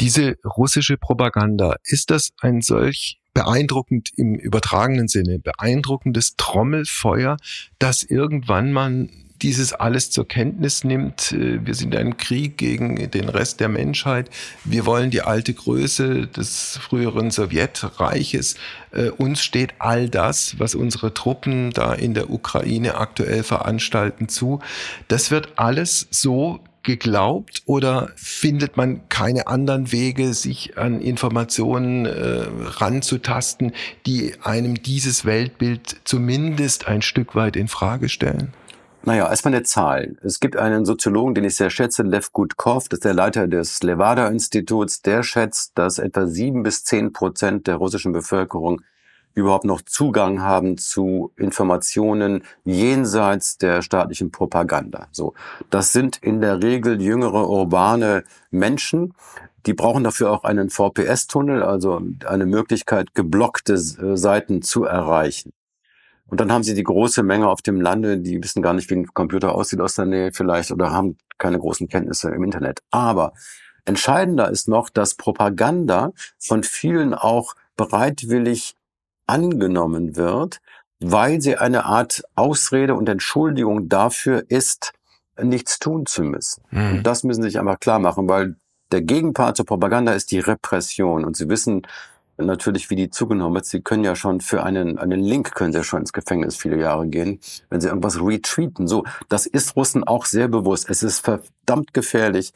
Speaker 1: Diese russische Propaganda, ist das ein solch beeindruckend im übertragenen Sinne, beeindruckendes Trommelfeuer, dass irgendwann man dieses alles zur Kenntnis nimmt. Äh, wir sind ein Krieg gegen den Rest der Menschheit. Wir wollen die alte Größe des früheren Sowjetreiches. Äh, uns steht all das, was unsere Truppen da in der Ukraine aktuell veranstalten, zu. Das wird alles so geglaubt oder findet man keine anderen Wege, sich an Informationen äh, ranzutasten, die einem dieses Weltbild zumindest ein Stück weit in Frage stellen?
Speaker 3: Naja, erstmal eine Zahl. Es gibt einen Soziologen, den ich sehr schätze, Lev Gutkov, das ist der Leiter des Levada-Instituts, der schätzt, dass etwa sieben bis zehn Prozent der russischen Bevölkerung überhaupt noch Zugang haben zu Informationen jenseits der staatlichen Propaganda. So, das sind in der Regel jüngere urbane Menschen. Die brauchen dafür auch einen VPS-Tunnel, also eine Möglichkeit, geblockte äh, Seiten zu erreichen. Und dann haben sie die große Menge auf dem Lande, die wissen gar nicht, wie ein Computer aussieht aus der Nähe vielleicht oder haben keine großen Kenntnisse im Internet. Aber entscheidender ist noch, dass Propaganda von vielen auch bereitwillig angenommen wird, weil sie eine Art Ausrede und Entschuldigung dafür ist, nichts tun zu müssen. Mhm. Und das müssen sie sich einfach klar machen, weil der Gegenpart zur Propaganda ist die Repression. Und sie wissen natürlich, wie die zugenommen wird. Sie können ja schon für einen, einen Link können sie ja schon ins Gefängnis viele Jahre gehen, wenn sie irgendwas retweeten. So, das ist Russen auch sehr bewusst. Es ist verdammt gefährlich,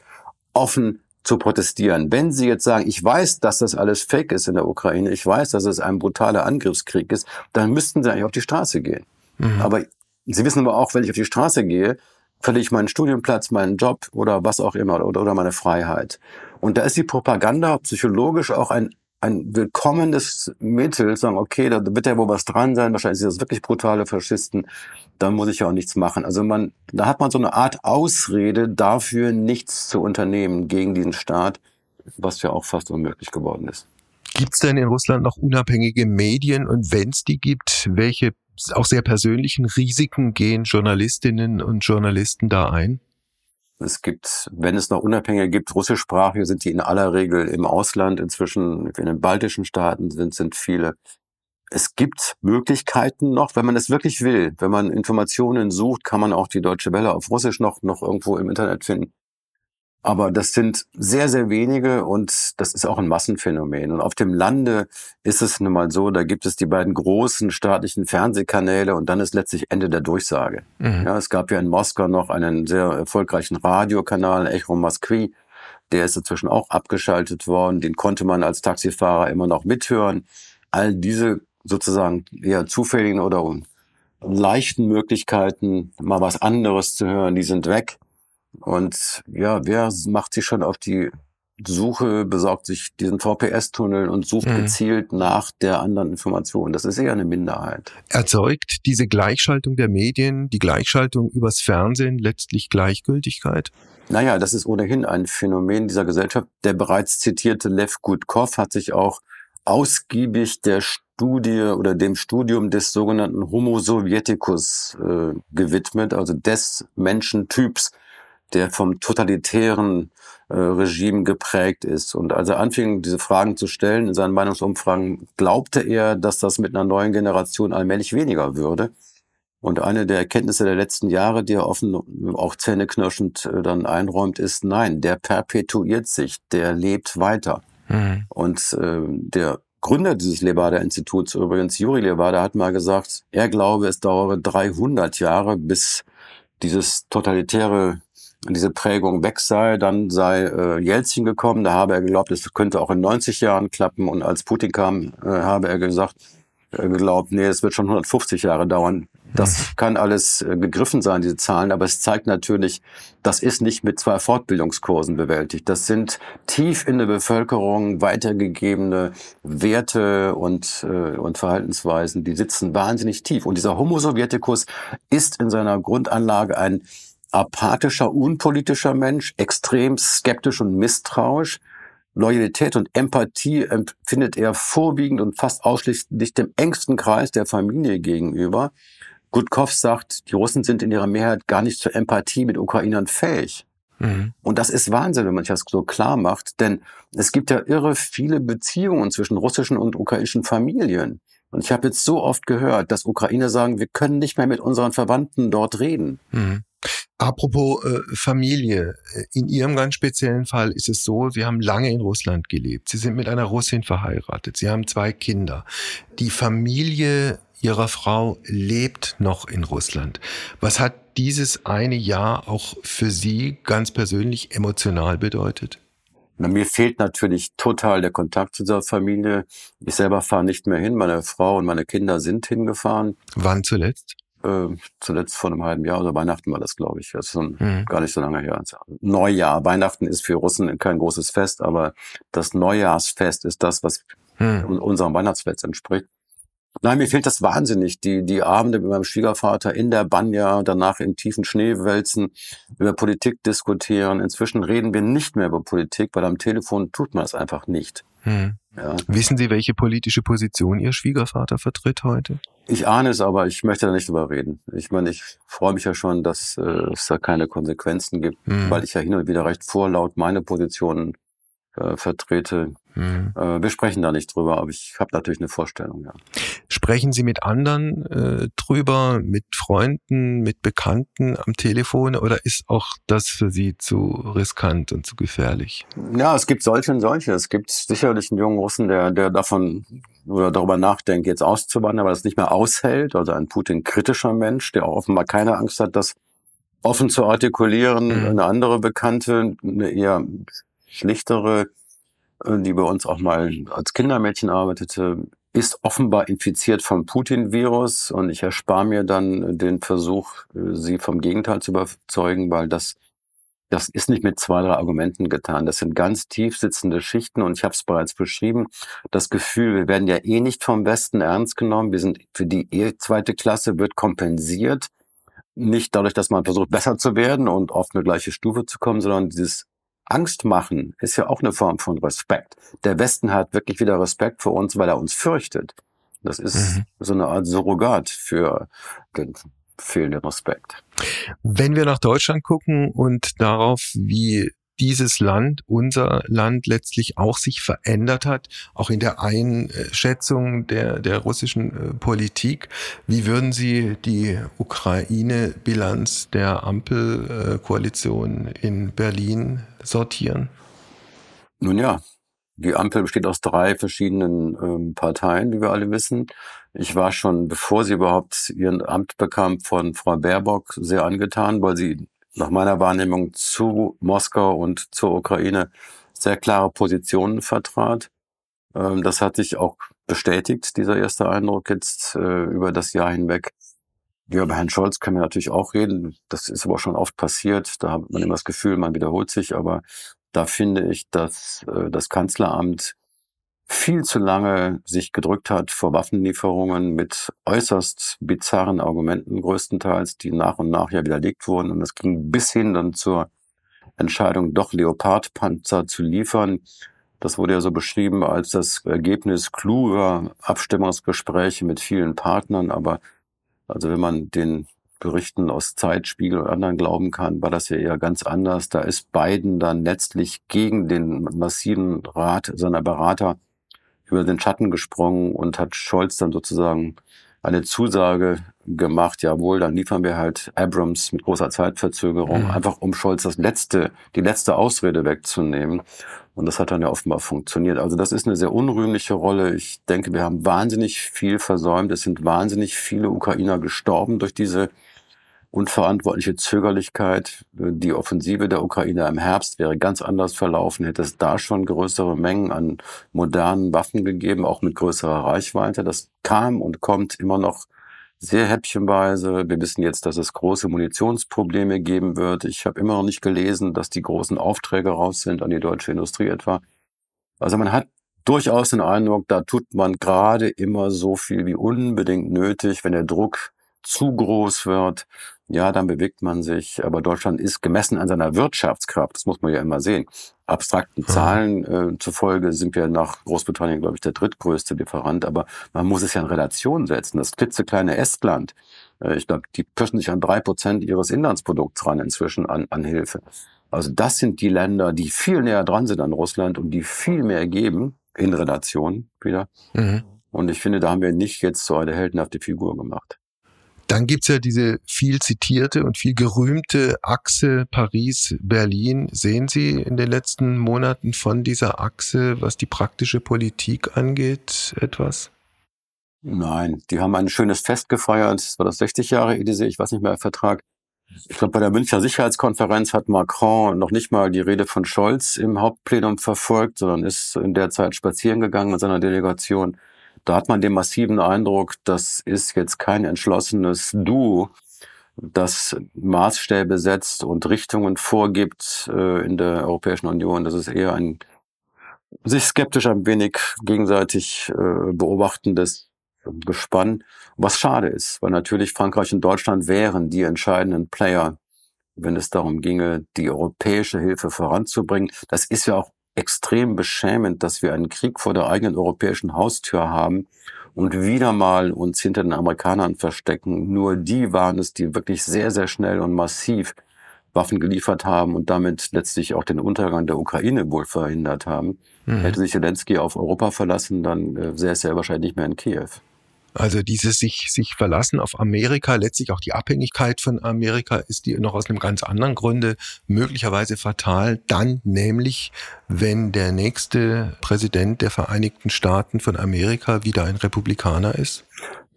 Speaker 3: offen zu protestieren. Wenn Sie jetzt sagen, ich weiß, dass das alles Fake ist in der Ukraine, ich weiß, dass es ein brutaler Angriffskrieg ist, dann müssten Sie eigentlich auf die Straße gehen. Mhm. Aber Sie wissen aber auch, wenn ich auf die Straße gehe, verliere ich meinen Studienplatz, meinen Job oder was auch immer oder, oder meine Freiheit. Und da ist die Propaganda psychologisch auch ein ein willkommenes Mittel, sagen, okay, da wird ja wohl was dran sein, wahrscheinlich sind das wirklich brutale Faschisten, da muss ich ja auch nichts machen. Also man, da hat man so eine Art Ausrede dafür, nichts zu unternehmen gegen diesen Staat, was ja auch fast unmöglich geworden ist.
Speaker 1: Gibt es denn in Russland noch unabhängige Medien und wenn es die gibt, welche auch sehr persönlichen Risiken gehen Journalistinnen und Journalisten da ein?
Speaker 3: Es gibt, wenn es noch Unabhängige gibt, russischsprachige sind die in aller Regel im Ausland. Inzwischen in den baltischen Staaten sind, sind viele. Es gibt Möglichkeiten noch, wenn man es wirklich will. Wenn man Informationen sucht, kann man auch die Deutsche Welle auf Russisch noch, noch irgendwo im Internet finden. Aber das sind sehr, sehr wenige und das ist auch ein Massenphänomen. Und auf dem Lande ist es nun mal so, da gibt es die beiden großen staatlichen Fernsehkanäle und dann ist letztlich Ende der Durchsage. Mhm. Ja, es gab ja in Moskau noch einen sehr erfolgreichen Radiokanal, Echo Moskwi. Der ist inzwischen auch abgeschaltet worden. Den konnte man als Taxifahrer immer noch mithören. All diese sozusagen eher zufälligen oder leichten Möglichkeiten, mal was anderes zu hören, die sind weg. Und ja, wer macht sich schon auf die Suche, besorgt sich diesen VPS-Tunnel und sucht mhm. gezielt nach der anderen Information. Das ist eher eine Minderheit.
Speaker 1: Erzeugt diese Gleichschaltung der Medien, die Gleichschaltung übers Fernsehen letztlich Gleichgültigkeit?
Speaker 3: Naja, das ist ohnehin ein Phänomen dieser Gesellschaft. Der bereits zitierte Lev Gutkov hat sich auch ausgiebig der Studie oder dem Studium des sogenannten Homo Sovieticus äh, gewidmet, also des Menschentyps, der vom totalitären äh, Regime geprägt ist. Und als er anfing, diese Fragen zu stellen in seinen Meinungsumfragen, glaubte er, dass das mit einer neuen Generation allmählich weniger würde. Und eine der Erkenntnisse der letzten Jahre, die er offen auch zähneknirschend äh, dann einräumt, ist, nein, der perpetuiert sich, der lebt weiter. Mhm. Und äh, der Gründer dieses Levada-Instituts, übrigens Juri Levada, hat mal gesagt, er glaube, es dauere 300 Jahre, bis dieses totalitäre diese Prägung weg sei. Dann sei äh, Jelzin gekommen, da habe er geglaubt, es könnte auch in 90 Jahren klappen. Und als Putin kam, äh, habe er gesagt, äh, geglaubt, nee, es wird schon 150 Jahre dauern. Das mhm. kann alles äh, gegriffen sein, diese Zahlen, aber es zeigt natürlich, das ist nicht mit zwei Fortbildungskursen bewältigt. Das sind tief in der Bevölkerung weitergegebene Werte und, äh, und Verhaltensweisen, die sitzen wahnsinnig tief. Und dieser Homo Sovieticus ist in seiner Grundanlage ein apathischer, unpolitischer Mensch, extrem skeptisch und misstrauisch. Loyalität und Empathie empfindet er vorwiegend und fast ausschließlich dem engsten Kreis der Familie gegenüber. Gutkov sagt, die Russen sind in ihrer Mehrheit gar nicht zur Empathie mit Ukrainern fähig. Mhm. Und das ist Wahnsinn, wenn man sich das so klar macht, denn es gibt ja irre viele Beziehungen zwischen russischen und ukrainischen Familien. Und ich habe jetzt so oft gehört, dass Ukrainer sagen, wir können nicht mehr mit unseren Verwandten dort reden. Mhm.
Speaker 1: Apropos äh, Familie, äh, in Ihrem ganz speziellen Fall ist es so, Sie haben lange in Russland gelebt. Sie sind mit einer Russin verheiratet. Sie haben zwei Kinder. Die Familie Ihrer Frau lebt noch in Russland. Was hat dieses eine Jahr auch für Sie ganz persönlich emotional bedeutet?
Speaker 3: Na, mir fehlt natürlich total der Kontakt zu dieser Familie. Ich selber fahre nicht mehr hin. Meine Frau und meine Kinder sind hingefahren.
Speaker 1: Wann zuletzt?
Speaker 3: Äh, zuletzt vor einem halben Jahr oder Weihnachten war das, glaube ich. Das ist schon mhm. gar nicht so lange her. Neujahr. Weihnachten ist für Russen kein großes Fest, aber das Neujahrsfest ist das, was mhm. unserem Weihnachtsfest entspricht. Nein, mir fehlt das wahnsinnig. Die, die Abende mit meinem Schwiegervater in der Banja, danach im tiefen Schnee wälzen, über Politik diskutieren. Inzwischen reden wir nicht mehr über Politik, weil am Telefon tut man es einfach nicht. Hm.
Speaker 1: Ja. Wissen Sie, welche politische Position Ihr Schwiegervater vertritt heute?
Speaker 3: Ich ahne es, aber ich möchte da nicht drüber reden. Ich meine, ich freue mich ja schon, dass äh, es da keine Konsequenzen gibt, hm. weil ich ja hin und wieder recht vorlaut meine Positionen äh, vertrete. Mhm. Äh, wir sprechen da nicht drüber, aber ich habe natürlich eine Vorstellung, ja.
Speaker 1: Sprechen Sie mit anderen äh, drüber, mit Freunden, mit Bekannten am Telefon oder ist auch das für Sie zu riskant und zu gefährlich?
Speaker 3: Ja, es gibt solche und solche. Es gibt sicherlich einen jungen Russen, der, der davon oder darüber nachdenkt, jetzt auszuwandern, aber das nicht mehr aushält. Also ein Putin-kritischer Mensch, der auch offenbar keine Angst hat, das offen zu artikulieren. Mhm. Eine andere Bekannte, eine eher schlichtere, die bei uns auch mal als Kindermädchen arbeitete, ist offenbar infiziert vom Putin-Virus und ich erspare mir dann den Versuch, äh, sie vom Gegenteil zu überzeugen, weil das das ist nicht mit zwei, drei Argumenten getan. Das sind ganz tief sitzende Schichten und ich habe es bereits beschrieben. Das Gefühl, wir werden ja eh nicht vom Westen ernst genommen. Wir sind für die eh zweite Klasse wird kompensiert. Nicht dadurch, dass man versucht, besser zu werden und auf eine gleiche Stufe zu kommen, sondern dieses Angst machen ist ja auch eine Form von Respekt. Der Westen hat wirklich wieder Respekt vor uns, weil er uns fürchtet. Das ist mhm. so eine Art Surrogat für den fehlenden Respekt.
Speaker 1: Wenn wir nach Deutschland gucken und darauf, wie dieses Land, unser Land letztlich auch sich verändert hat, auch in der Einschätzung der, der russischen äh, Politik. Wie würden Sie die Ukraine-Bilanz der Ampelkoalition in Berlin sortieren?
Speaker 3: Nun ja, die Ampel besteht aus drei verschiedenen ähm, Parteien, wie wir alle wissen. Ich war schon, bevor sie überhaupt ihren Amt bekam, von Frau Baerbock sehr angetan, weil sie nach meiner Wahrnehmung zu Moskau und zur Ukraine sehr klare Positionen vertrat. Ähm, das hat sich auch bestätigt, dieser erste Eindruck jetzt äh, über das Jahr hinweg. Ja, über Herrn Scholz können wir natürlich auch reden. Das ist aber schon oft passiert. Da hat man immer das Gefühl, man wiederholt sich. Aber da finde ich, dass äh, das Kanzleramt viel zu lange sich gedrückt hat vor Waffenlieferungen mit äußerst bizarren Argumenten größtenteils, die nach und nach ja widerlegt wurden. Und das ging bis hin dann zur Entscheidung, doch Leopardpanzer zu liefern. Das wurde ja so beschrieben als das Ergebnis kluger Abstimmungsgespräche mit vielen Partnern. Aber also wenn man den Berichten aus Zeitspiegel und anderen glauben kann, war das ja eher ganz anders. Da ist Biden dann letztlich gegen den massiven Rat seiner Berater über den Schatten gesprungen und hat Scholz dann sozusagen eine Zusage gemacht, jawohl, dann liefern wir halt Abrams mit großer Zeitverzögerung, mhm. einfach um Scholz das letzte, die letzte Ausrede wegzunehmen. Und das hat dann ja offenbar funktioniert. Also das ist eine sehr unrühmliche Rolle. Ich denke, wir haben wahnsinnig viel versäumt. Es sind wahnsinnig viele Ukrainer gestorben durch diese unverantwortliche Zögerlichkeit. Die Offensive der Ukraine im Herbst wäre ganz anders verlaufen, hätte es da schon größere Mengen an modernen Waffen gegeben, auch mit größerer Reichweite. Das kam und kommt immer noch sehr häppchenweise. Wir wissen jetzt, dass es große Munitionsprobleme geben wird. Ich habe immer noch nicht gelesen, dass die großen Aufträge raus sind an die deutsche Industrie etwa. Also man hat durchaus den Eindruck, da tut man gerade immer so viel wie unbedingt nötig, wenn der Druck zu groß wird, ja, dann bewegt man sich. Aber Deutschland ist gemessen an seiner Wirtschaftskraft, das muss man ja immer sehen. Abstrakten Zahlen äh, zufolge sind wir nach Großbritannien, glaube ich, der drittgrößte Lieferant. Aber man muss es ja in Relation setzen. Das klitzekleine Estland, äh, ich glaube, die pirschen sich an drei Prozent ihres Inlandsprodukts ran inzwischen an, an Hilfe. Also das sind die Länder, die viel näher dran sind an Russland und die viel mehr geben in Relation wieder. Mhm Und ich finde, da haben wir nicht jetzt so eine heldenhafte Figur gemacht.
Speaker 1: Dann gibt's ja diese viel zitierte und viel gerühmte Achse Paris-Berlin. Sehen Sie in den letzten Monaten von dieser Achse, was die praktische Politik angeht, etwas?
Speaker 3: Nein, die haben ein schönes Fest gefeiert. Das war das 60 Jahre Elysée, ich weiß nicht mehr, Vertrag. Ich glaube, bei der Münchner Sicherheitskonferenz hat Macron noch nicht mal die Rede von Scholz im Hauptplenum verfolgt, sondern ist in der Zeit spazieren gegangen mit seiner Delegation. Da hat man den massiven Eindruck, das ist jetzt kein entschlossenes Du, das Maßstäbe setzt und Richtungen vorgibt äh, in der Europäischen Union. Das ist eher ein sich skeptisch ein wenig gegenseitig äh, beobachtendes Gespann, was schade ist, weil natürlich Frankreich und Deutschland wären die entscheidenden Player, wenn es darum ginge, die europäische Hilfe voranzubringen. Das ist ja auch extrem beschämend, dass wir einen Krieg vor der eigenen europäischen Haustür haben und wieder mal uns hinter den Amerikanern verstecken. Nur die waren es, die wirklich sehr, sehr schnell und massiv Waffen geliefert haben und damit letztlich auch den Untergang der Ukraine wohl verhindert haben. Mhm. Hätte sich Zelensky auf Europa verlassen, dann äh, es ja wahrscheinlich nicht mehr in Kiew.
Speaker 1: Also dieses sich, sich verlassen auf Amerika, letztlich auch die Abhängigkeit von Amerika ist die noch aus einem ganz anderen Grunde möglicherweise fatal. Dann nämlich, wenn der nächste Präsident der Vereinigten Staaten von Amerika wieder ein Republikaner ist?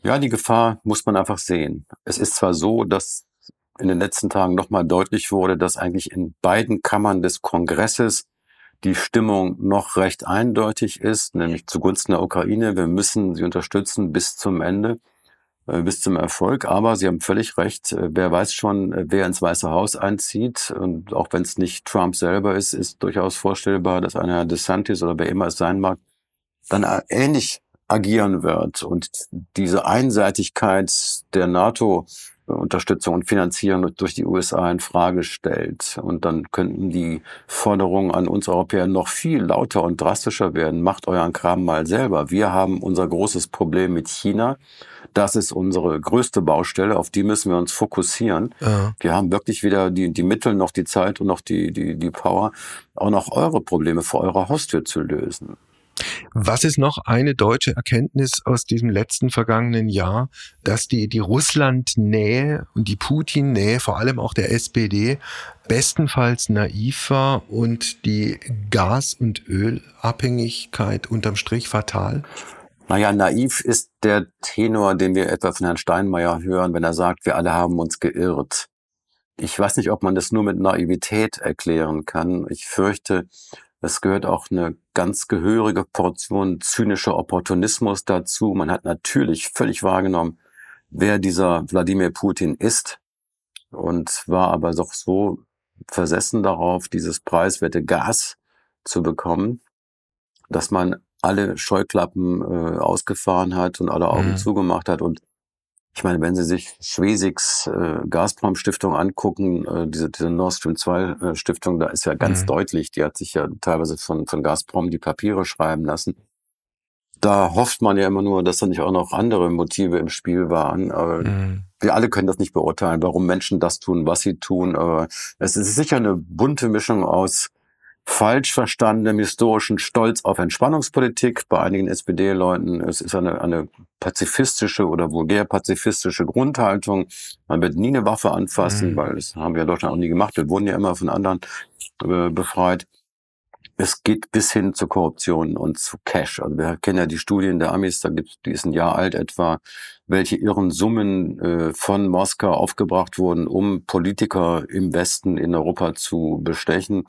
Speaker 3: Ja, die Gefahr muss man einfach sehen. Es ist zwar so, dass in den letzten Tagen nochmal deutlich wurde, dass eigentlich in beiden Kammern des Kongresses die Stimmung noch recht eindeutig ist, nämlich zugunsten der Ukraine. Wir müssen sie unterstützen bis zum Ende, äh, bis zum Erfolg. Aber Sie haben völlig recht. Äh, wer weiß schon, äh, wer ins Weiße Haus einzieht. Und auch wenn es nicht Trump selber ist, ist durchaus vorstellbar, dass einer DeSantis oder wer immer es sein mag, dann ähnlich agieren wird. Und diese Einseitigkeit der NATO Unterstützung und Finanzierung durch die USA in Frage stellt. Und dann könnten die Forderungen an uns Europäer noch viel lauter und drastischer werden. Macht euren Kram mal selber. Wir haben unser großes Problem mit China. Das ist unsere größte Baustelle, auf die müssen wir uns fokussieren. Ja. Wir haben wirklich weder die, die Mittel noch die Zeit und noch die, die, die Power, auch noch eure Probleme vor eurer Haustür zu lösen.
Speaker 1: Was ist noch eine deutsche Erkenntnis aus diesem letzten vergangenen Jahr, dass die, die Russland-Nähe und die Putin-Nähe, vor allem auch der SPD, bestenfalls naiv war und die Gas- und Ölabhängigkeit unterm Strich fatal?
Speaker 3: Naja, naiv ist der Tenor, den wir etwa von Herrn Steinmeier hören, wenn er sagt, wir alle haben uns geirrt. Ich weiß nicht, ob man das nur mit Naivität erklären kann. Ich fürchte, es gehört auch eine ganz gehörige Portion zynischer Opportunismus dazu. Man hat natürlich völlig wahrgenommen, wer dieser Wladimir Putin ist und war aber doch so versessen darauf, dieses preiswerte Gas zu bekommen, dass man alle Scheuklappen äh, ausgefahren hat und alle Augen mhm. zugemacht hat und ich meine, wenn Sie sich Schwesigs äh, Gazprom-Stiftung angucken, äh, diese, diese Nord Stream 2 äh, Stiftung, da ist ja ganz mhm. deutlich, die hat sich ja teilweise von, von Gazprom die Papiere schreiben lassen. Da hofft man ja immer nur, dass da nicht auch noch andere Motive im Spiel waren. Aber mhm. wir alle können das nicht beurteilen, warum Menschen das tun, was sie tun. Aber es ist sicher eine bunte Mischung aus falsch verstandenem historischen Stolz auf Entspannungspolitik bei einigen SPD-Leuten. Es ist eine, eine pazifistische oder vulgär pazifistische Grundhaltung. Man wird nie eine Waffe anfassen, mhm. weil das haben wir in Deutschland auch nie gemacht. Wir wurden ja immer von anderen äh, befreit. Es geht bis hin zu Korruption und zu Cash. Also wir kennen ja die Studien der Amis, da gibt die ist ein Jahr alt etwa, welche irren Summen äh, von Moskau aufgebracht wurden, um Politiker im Westen in Europa zu bestechen.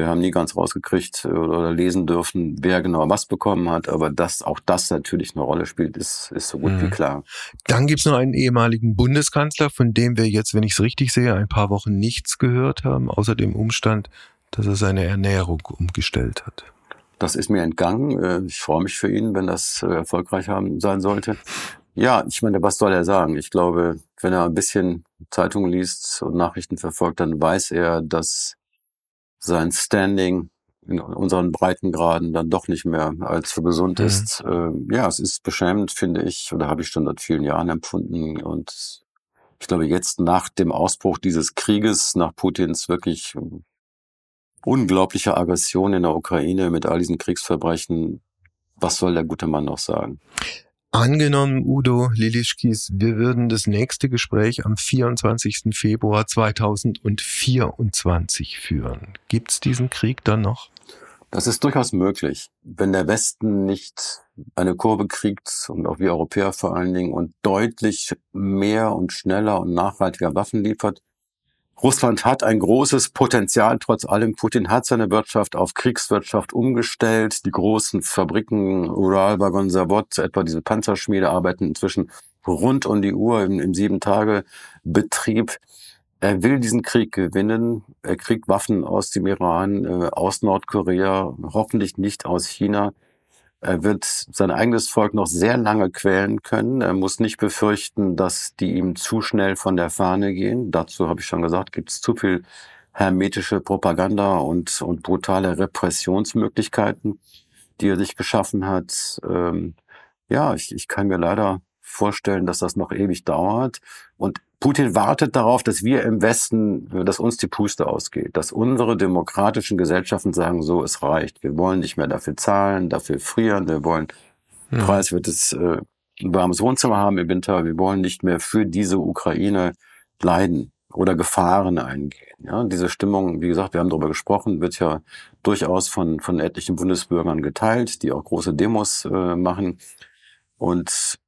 Speaker 3: Wir haben nie ganz rausgekriegt äh, oder lesen dürfen, wer genau was bekommen hat, aber dass auch das natürlich eine Rolle spielt, ist, ist so gut mhm. wie klar.
Speaker 1: Dann gibt es noch einen ehemaligen Bundeskanzler, von dem wir jetzt, wenn ich es richtig sehe, ein paar Wochen nichts gehört haben, außer dem Umstand, dass er seine Ernährung umgestellt hat.
Speaker 3: Das ist mir entgangen. Äh, ich freue mich für ihn, wenn das äh, erfolgreich haben, sein sollte. Ja, ich meine, was soll er sagen? Ich glaube, wenn er ein bisschen Zeitungen liest und Nachrichten verfolgt, dann weiß er, dass sein Standing in unseren Breitengraden dann doch nicht mehr als für gesund mhm. ist. Äh, ja, es ist beschämend, finde ich, oder habe ich schon seit vielen Jahren empfunden. Und ich glaube, jetzt nach dem Ausbruch dieses Krieges, nach Putins wirklich unglaublicher Aggression in der Ukraine mit all diesen Kriegsverbrechen, was soll der gute Mann noch sagen?
Speaker 1: Angenommen, Udo Lilischkis, wir würden das nächste Gespräch am 24. Februar 2024 führen. Gibt es diesen Krieg dann noch?
Speaker 3: Das ist durchaus möglich. Wenn der Westen nicht eine Kurve kriegt und auch wir Europäer vor allen Dingen und deutlich mehr und schneller und nachhaltiger Waffen liefert, Russland hat ein großes Potenzial, trotz allem. Putin hat seine Wirtschaft auf Kriegswirtschaft umgestellt. Die großen Fabriken, Ural, Wagon, Zavod, etwa diese Panzerschmiede, arbeiten inzwischen rund um die Uhr im, im Sieben-Tage-Betrieb. Er will diesen Krieg gewinnen. Er kriegt Waffen aus dem Iran, äh, aus Nordkorea, hoffentlich nicht aus China. Er wird sein eigenes Volk noch sehr lange quälen können. Er muss nicht befürchten, dass die ihm zu schnell von der Fahne gehen. Dazu habe ich schon gesagt, gibt es zu viel hermetische Propaganda und, und brutale Repressionsmöglichkeiten, die er sich geschaffen hat. Ähm, ja, ich, ich kann mir leider vorstellen, dass das noch ewig dauert. Und Putin wartet darauf, dass wir im Westen, dass uns die Puste ausgeht, dass unsere demokratischen Gesellschaften sagen, so, es reicht. Wir wollen nicht mehr dafür zahlen, dafür frieren, wir wollen ja. preiswertes, äh, ein warmes Wohnzimmer haben im Winter, wir wollen nicht mehr für diese Ukraine leiden oder Gefahren eingehen. Ja, diese Stimmung, wie gesagt, wir haben darüber gesprochen, wird ja durchaus von, von etlichen Bundesbürgern geteilt, die auch große Demos äh, machen. Und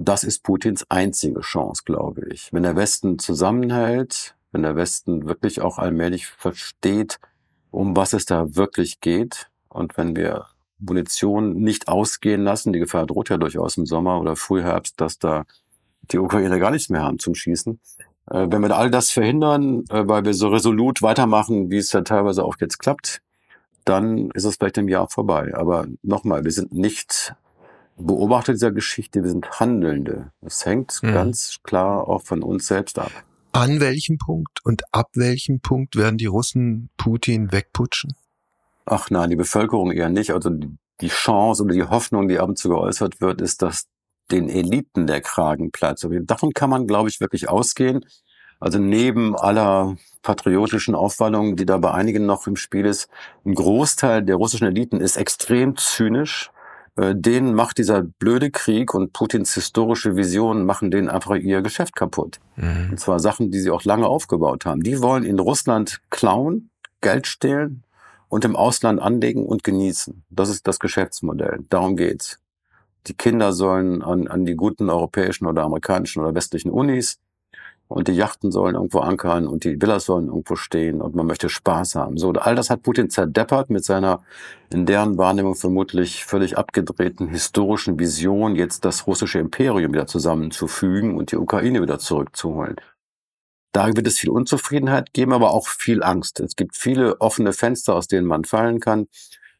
Speaker 3: das ist Putins einzige Chance, glaube ich. Wenn der Westen zusammenhält, wenn der Westen wirklich auch allmählich versteht, um was es da wirklich geht und wenn wir Munition nicht ausgehen lassen, die Gefahr droht ja durchaus im Sommer oder Frühherbst, dass da die Ukraine gar nichts mehr haben zum Schießen. Äh, wenn wir all das verhindern, äh, weil wir so resolut weitermachen, wie es ja teilweise auch jetzt klappt, dann ist es vielleicht im Jahr vorbei. Aber nochmal, wir sind nicht Beobachter dieser Geschichte, wir sind Handelnde. Das hängt mhm. ganz klar auch von uns selbst ab.
Speaker 1: An welchem Punkt und ab welchem Punkt werden die Russen Putin wegputschen?
Speaker 3: Ach nein, die Bevölkerung eher nicht. Also die Chance oder die Hoffnung, die ab und zu geäußert wird, ist, dass den Eliten der Kragen platzt. Davon kann man, glaube ich, wirklich ausgehen. Also neben aller patriotischen Aufwallungen, die da bei einigen noch im Spiel ist, ein Großteil der russischen Eliten ist extrem zynisch denen macht dieser blöde Krieg und Putins historische Visionen machen denen einfach ihr Geschäft kaputt. Mhm. Und zwar Sachen, die sie auch lange aufgebaut haben. Die wollen in Russland klauen, Geld stehlen und im Ausland anlegen und genießen. Das ist das Geschäftsmodell. Darum geht's. Die Kinder sollen an, an die guten europäischen oder amerikanischen oder westlichen Unis und die Yachten sollen irgendwo ankern und die Villas sollen irgendwo stehen und man möchte Spaß haben. So, all das hat Putin zerdeppert mit seiner in deren Wahrnehmung vermutlich völlig abgedrehten historischen Vision, jetzt das russische Imperium wieder zusammenzufügen und die Ukraine wieder zurückzuholen. Da wird es viel Unzufriedenheit geben, aber auch viel Angst. Es gibt viele offene Fenster, aus denen man fallen kann.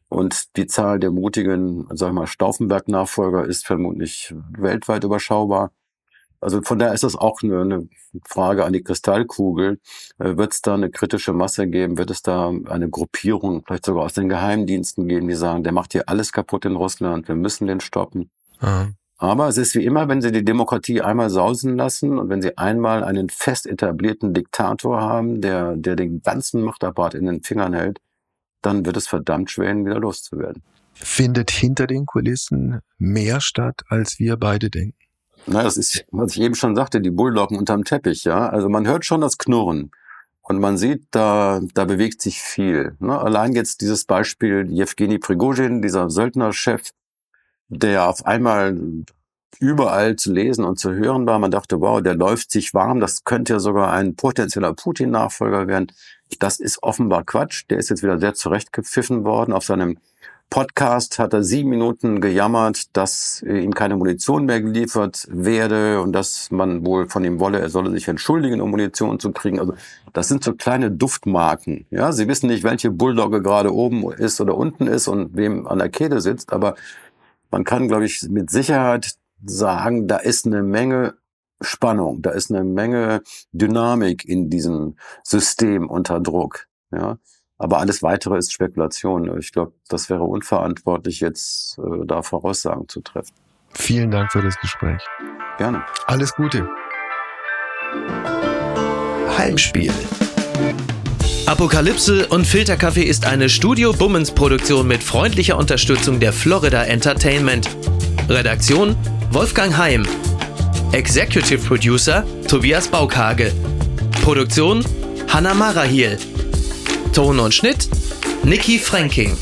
Speaker 3: Und die Zahl der mutigen, sag ich mal, Stauffenberg-Nachfolger ist vermutlich weltweit überschaubar. Also von daher ist das auch eine, eine Frage an die Kristallkugel. Äh, wird es da eine kritische Masse geben? Wird es da eine Gruppierung, vielleicht sogar aus den Geheimdiensten geben, die sagen, der macht hier alles kaputt in Russland, wir müssen den stoppen? Aha. Aber es ist wie immer, wenn Sie die Demokratie einmal sausen lassen und wenn Sie einmal einen fest etablierten Diktator haben, der, der den ganzen Machtapparat in den Fingern hält, dann wird es verdammt schwer, ihn wieder loszuwerden.
Speaker 1: Findet hinter den Kulissen mehr statt, als wir beide denken?
Speaker 3: Na, das ist, was ich eben schon sagte, die Bulldoggen unterm Teppich, ja. Also man hört schon das Knurren. Und man sieht, da, da bewegt sich viel. Ne? Allein jetzt dieses Beispiel Jewgeni Prigozhin, dieser Söldnerchef, der auf einmal überall zu lesen und zu hören war. Man dachte, wow, der läuft sich warm. Das könnte ja sogar ein potenzieller Putin-Nachfolger werden. Das ist offenbar Quatsch. Der ist jetzt wieder sehr zurechtgepfiffen worden auf seinem Podcast hat er sieben Minuten gejammert, dass ihm keine Munition mehr geliefert werde und dass man wohl von ihm wolle, er solle sich entschuldigen, um Munition zu kriegen. Also das sind so kleine Duftmarken. Ja, Sie wissen nicht, welche Bulldogge gerade oben ist oder unten ist und wem an der Kehle sitzt, aber man kann, glaube ich, mit Sicherheit sagen, da ist eine Menge Spannung, da ist eine Menge Dynamik in diesem System unter Druck. Ja, aber alles weitere ist Spekulation. Ich glaube, das wäre unverantwortlich, jetzt äh, da Voraussagen zu treffen.
Speaker 1: Vielen Dank für das Gespräch.
Speaker 3: Gerne.
Speaker 1: Alles Gute.
Speaker 2: Heimspiel. Apokalypse und Filterkaffee ist eine Studio Bummens Produktion mit freundlicher Unterstützung der Florida Entertainment. Redaktion Wolfgang Heim. Executive Producer Tobias Baukage. Produktion Hanna Marahiel. Ton und Schnitt Niki Franking.